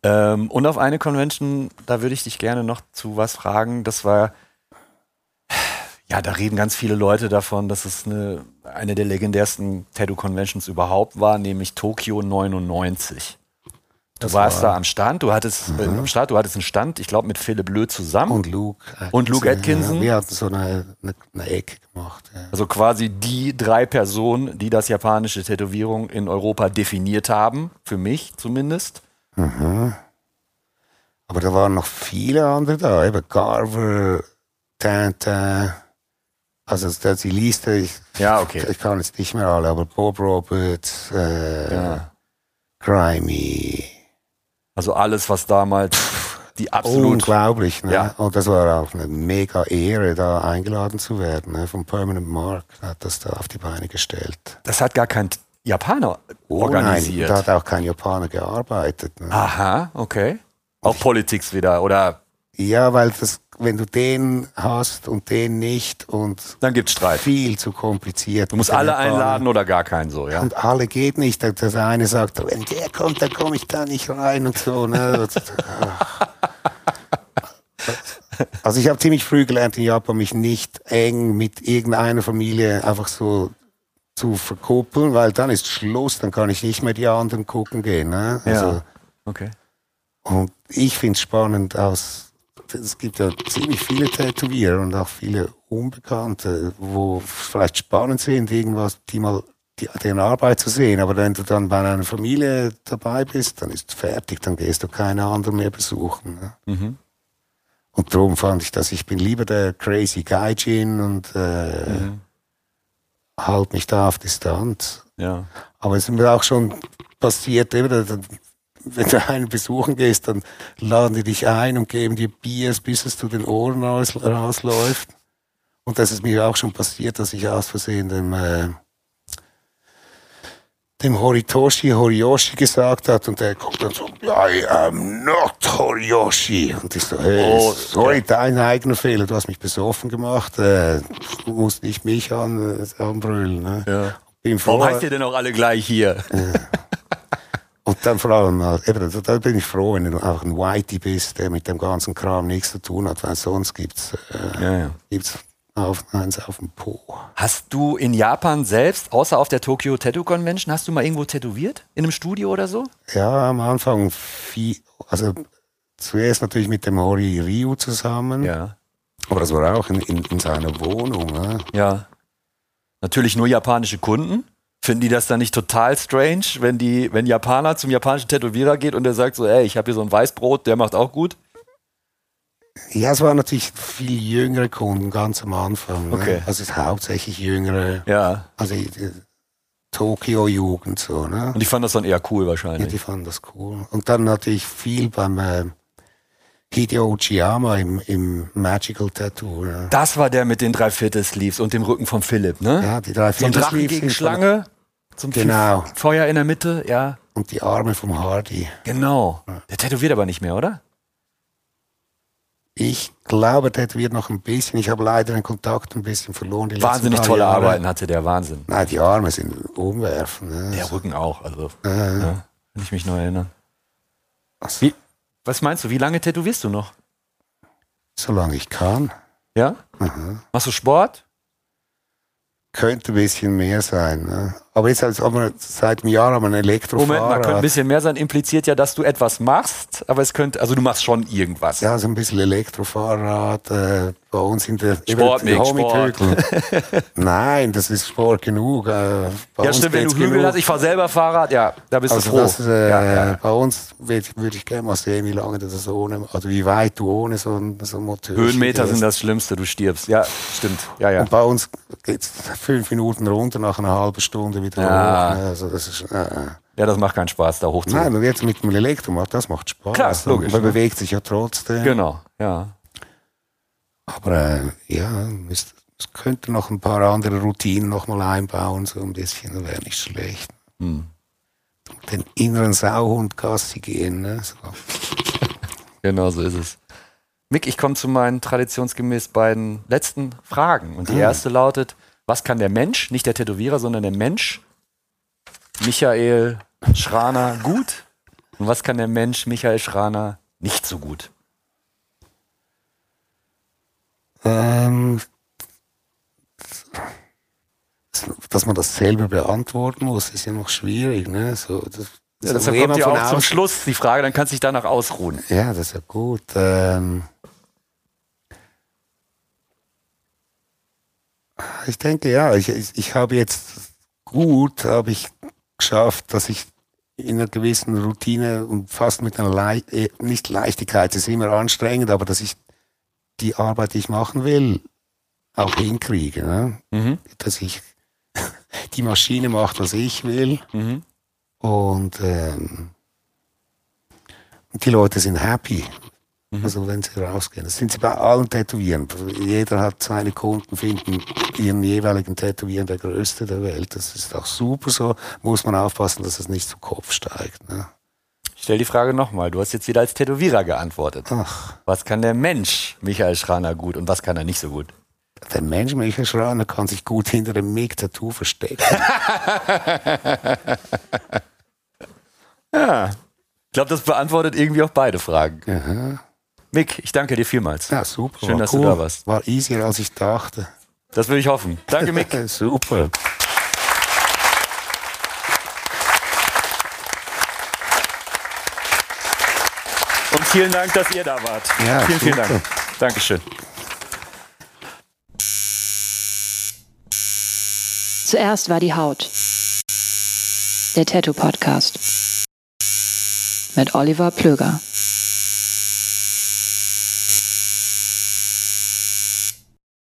Ähm, und auf eine Convention, da würde ich dich gerne noch zu was fragen. Das war, ja, da reden ganz viele Leute davon, dass es eine, eine der legendärsten Tattoo-Conventions überhaupt war, nämlich Tokio 99. Du Das warst war- da am Stand, du hattest äh, am Start, du hattest einen Stand, ich glaube mit Philipp Löh zusammen. Und Luke. Und Luke Atkinson? Ja, wir hatten so eine, eine, eine Ecke gemacht. Ja. Also quasi die drei Personen, die das japanische Tätowierung in Europa definiert haben, für mich zumindest. Aber da waren noch viele andere da, eben Carver, Tintin, also das- die Liste, ich, Ja, okay. ich kann jetzt nicht mehr alle, aber Bob Roberts, äh, Ja. Crimey, Also alles, was damals die absolut. unglaublich. Ne? Ja. Und das war auch eine mega Ehre, da eingeladen zu werden. Ne? Vom Permanent Mark hat das da auf die Beine gestellt. Das hat gar kein Japaner Oh organisiert. Nein, da hat auch kein Japaner gearbeitet. Ne? Aha, okay. Auch Politics wieder, oder Ja, weil das, wenn du den hast und den nicht und dann gibt's Streit. viel zu kompliziert. Du musst alle einladen oder gar keinen so, ja. Und alle geht nicht. Der- eine sagt, wenn der kommt, dann komme ich da nicht rein und so. Ne? Also ich habe ziemlich früh gelernt in Japan, mich nicht eng mit irgendeiner Familie einfach so zu verkuppeln, weil dann ist Schluss, dann kann ich nicht mehr die anderen gucken gehen. Ne? Also, Ja. Okay. Und ich finde es spannend aus, es gibt ja ziemlich viele Tätowierer und auch viele Unbekannte, wo vielleicht spannend sind, irgendwas, die mal die, deren Arbeit zu sehen. Aber wenn du dann bei einer Familie dabei bist, dann ist fertig, dann gehst du keine anderen mehr besuchen. Ne? Mhm. Und darum fand ich das, ich bin lieber der crazy Gaijin und äh, Mhm. halt mich da auf Distanz. Ja. Aber es ist mir auch schon passiert, eben, wenn du einen besuchen gehst, dann laden die dich ein und geben dir Biers, bis es zu den Ohren raus, rausläuft. Und das ist mir auch schon passiert, dass ich aus Versehen dem, äh, dem Horitoshi Horiyoshi gesagt hat und der kommt dann so, I am not Horiyoshi. Und ich so, hey, Oh, sorry, dein eigener Fehler, du hast mich besoffen gemacht, äh, du musst nicht mich an, äh, anbrüllen. Ne? ja. Warum heißt ihr denn auch alle gleich hier? Und dann vor allem, äh, eben, da, bin ich froh, wenn du auch ein Whitey bist, der mit dem ganzen Kram nichts zu tun hat, weil sonst gibt's, äh, Ja, ja. gibt's auf, eins auf dem Po. Hast du in Japan selbst, außer auf der Tokyo Tattoo Convention, hast du mal irgendwo tätowiert? In einem Studio oder so? Ja, am Anfang viel, also zuerst natürlich mit dem Hori Ryu zusammen, Ja. aber das war auch in, in, in seiner Wohnung. Ne? Ja. Natürlich nur japanische Kunden. Finden die das dann nicht total strange, wenn die, wenn Japaner zum japanischen Tätowierer geht und der sagt so, ey, ich habe hier so ein Weißbrot, der macht auch gut? Ja, es waren natürlich viel jüngere Kunden ganz am Anfang. Okay. Ne? Also es ist hauptsächlich jüngere, Ja. also die, die Tokio-Jugend so. Ne? Und ich fand das dann eher cool Ja, wahrscheinlich. die fanden das cool. Und dann natürlich viel beim äh, Hideo Uchiyama im, im Magical Tattoo. Ja, Das war der mit den Dreiviertel-Sleeves und dem Rücken vom Philipp, ne? ja die drei so ein Drachen Viertel-Sleeves gegen von- Schlange, zum Genau. Feuer in der Mitte, ja. Und die Arme vom Hardy. Genau. Der tätowiert aber nicht mehr, oder? Ich glaube, der wird noch ein bisschen. Ich habe leider den Kontakt ein bisschen verloren. Wahnsinnig tolle Jahre. Arbeiten hatte der Wahnsinn. Nein, die Arme sind umwerfend. Ne? Der Rücken auch, also, Äh, ja, wenn ich mich noch erinnere. also, Wie, was meinst du, wie lange tätowierst du noch? solange ich kann. Ja? Mhm. Machst du Sport? Könnte ein bisschen mehr sein. Ne? Aber jetzt als, aber seit einem Jahr haben wir ein Elektrofahrrad. Moment, man könnte ein bisschen mehr sein, impliziert ja, dass du etwas machst, aber es könnte, also du machst schon irgendwas. Ja, so ein bisschen Elektrofahrrad äh, bei uns in der Sport, in der Sport. Nein, das ist Sport genug. Äh, ja, stimmt, wenn du Hügel hast, ich fahre selber Fahrrad, ja, da bist Also du froh. das, äh, ja, ja. bei uns würde würd ich gerne mal sehen, wie lange du das ohne, also wie weit du ohne so ein, so ein Motor Höhenmeter sind das Schlimmste, du stirbst. Ja, stimmt. Ja, ja. Und bei uns geht's fünf Minuten runter, nach einer halben Stunde wieder Ja. hoch. ne? Also das ist, äh, äh. Ja, das macht keinen Spaß, da hoch. Nein, und jetzt mit dem Elektromotor, das macht Spaß. Klar, logisch, Man ne? bewegt sich ja trotzdem. Genau, ja. Aber äh, ja, es, könnte noch ein paar andere Routinen noch mal einbauen, so ein bisschen, wäre nicht schlecht. Hm. Den inneren Sauhund Gassi gehen, ne? So. Genau so ist es. Mick, ich komme zu meinen traditionsgemäß beiden letzten Fragen. Und die Hm. erste lautet: Was kann der Mensch, nicht der Tätowierer, sondern der Mensch, Michael Schraner, gut? Und was kann der Mensch, Michael Schraner, nicht so gut? Ähm, dass man das selber beantworten muss, ist ja noch schwierig, ne? So, das, Ja, deshalb kommt ja auch zum Schluss die Frage, dann kannst du dich danach ausruhen. Ja, das ist ja gut. Ähm, ich denke, ja, ich, ich, ich habe jetzt gut, habe ich geschafft, dass ich in einer gewissen Routine und fast mit einer Lei eh, nicht Leichtigkeit, es ist immer anstrengend, aber dass ich die Arbeit, die ich machen will, auch hinkriege. Ne? Mhm. Dass ich die Maschine macht, was ich will. Mhm. Und ähm, die Leute sind happy. Mhm. Also wenn sie rausgehen. Das sind sie bei allen Tätowieren. Jeder hat seine Kunden, finden ihren jeweiligen Tätowieren der größte der Welt. Das ist auch super so. Muss man aufpassen, dass es nicht zu Kopf steigt. Ne? Stell die Frage nochmal. Du hast jetzt wieder als Tätowierer geantwortet. Ach, Was kann der Mensch, Michael Schraner, gut und was kann er nicht so gut? der Mensch Michael Schraner kann sich gut hinter dem Mig-Tattoo verstecken. Ich glaube, das beantwortet irgendwie auch beide Fragen. Aha. Mick, ich danke dir vielmals. Ja, super. Schön, war dass du cool. da warst. War easier, als ich dachte. Das will ich hoffen. Danke, Mick. super. Vielen Dank, dass ihr da wart. Ja, vielen, vielen. Dank. Dankeschön. Zuerst war die Haut. Der Tattoo Podcast. Mit Oliver Plöger.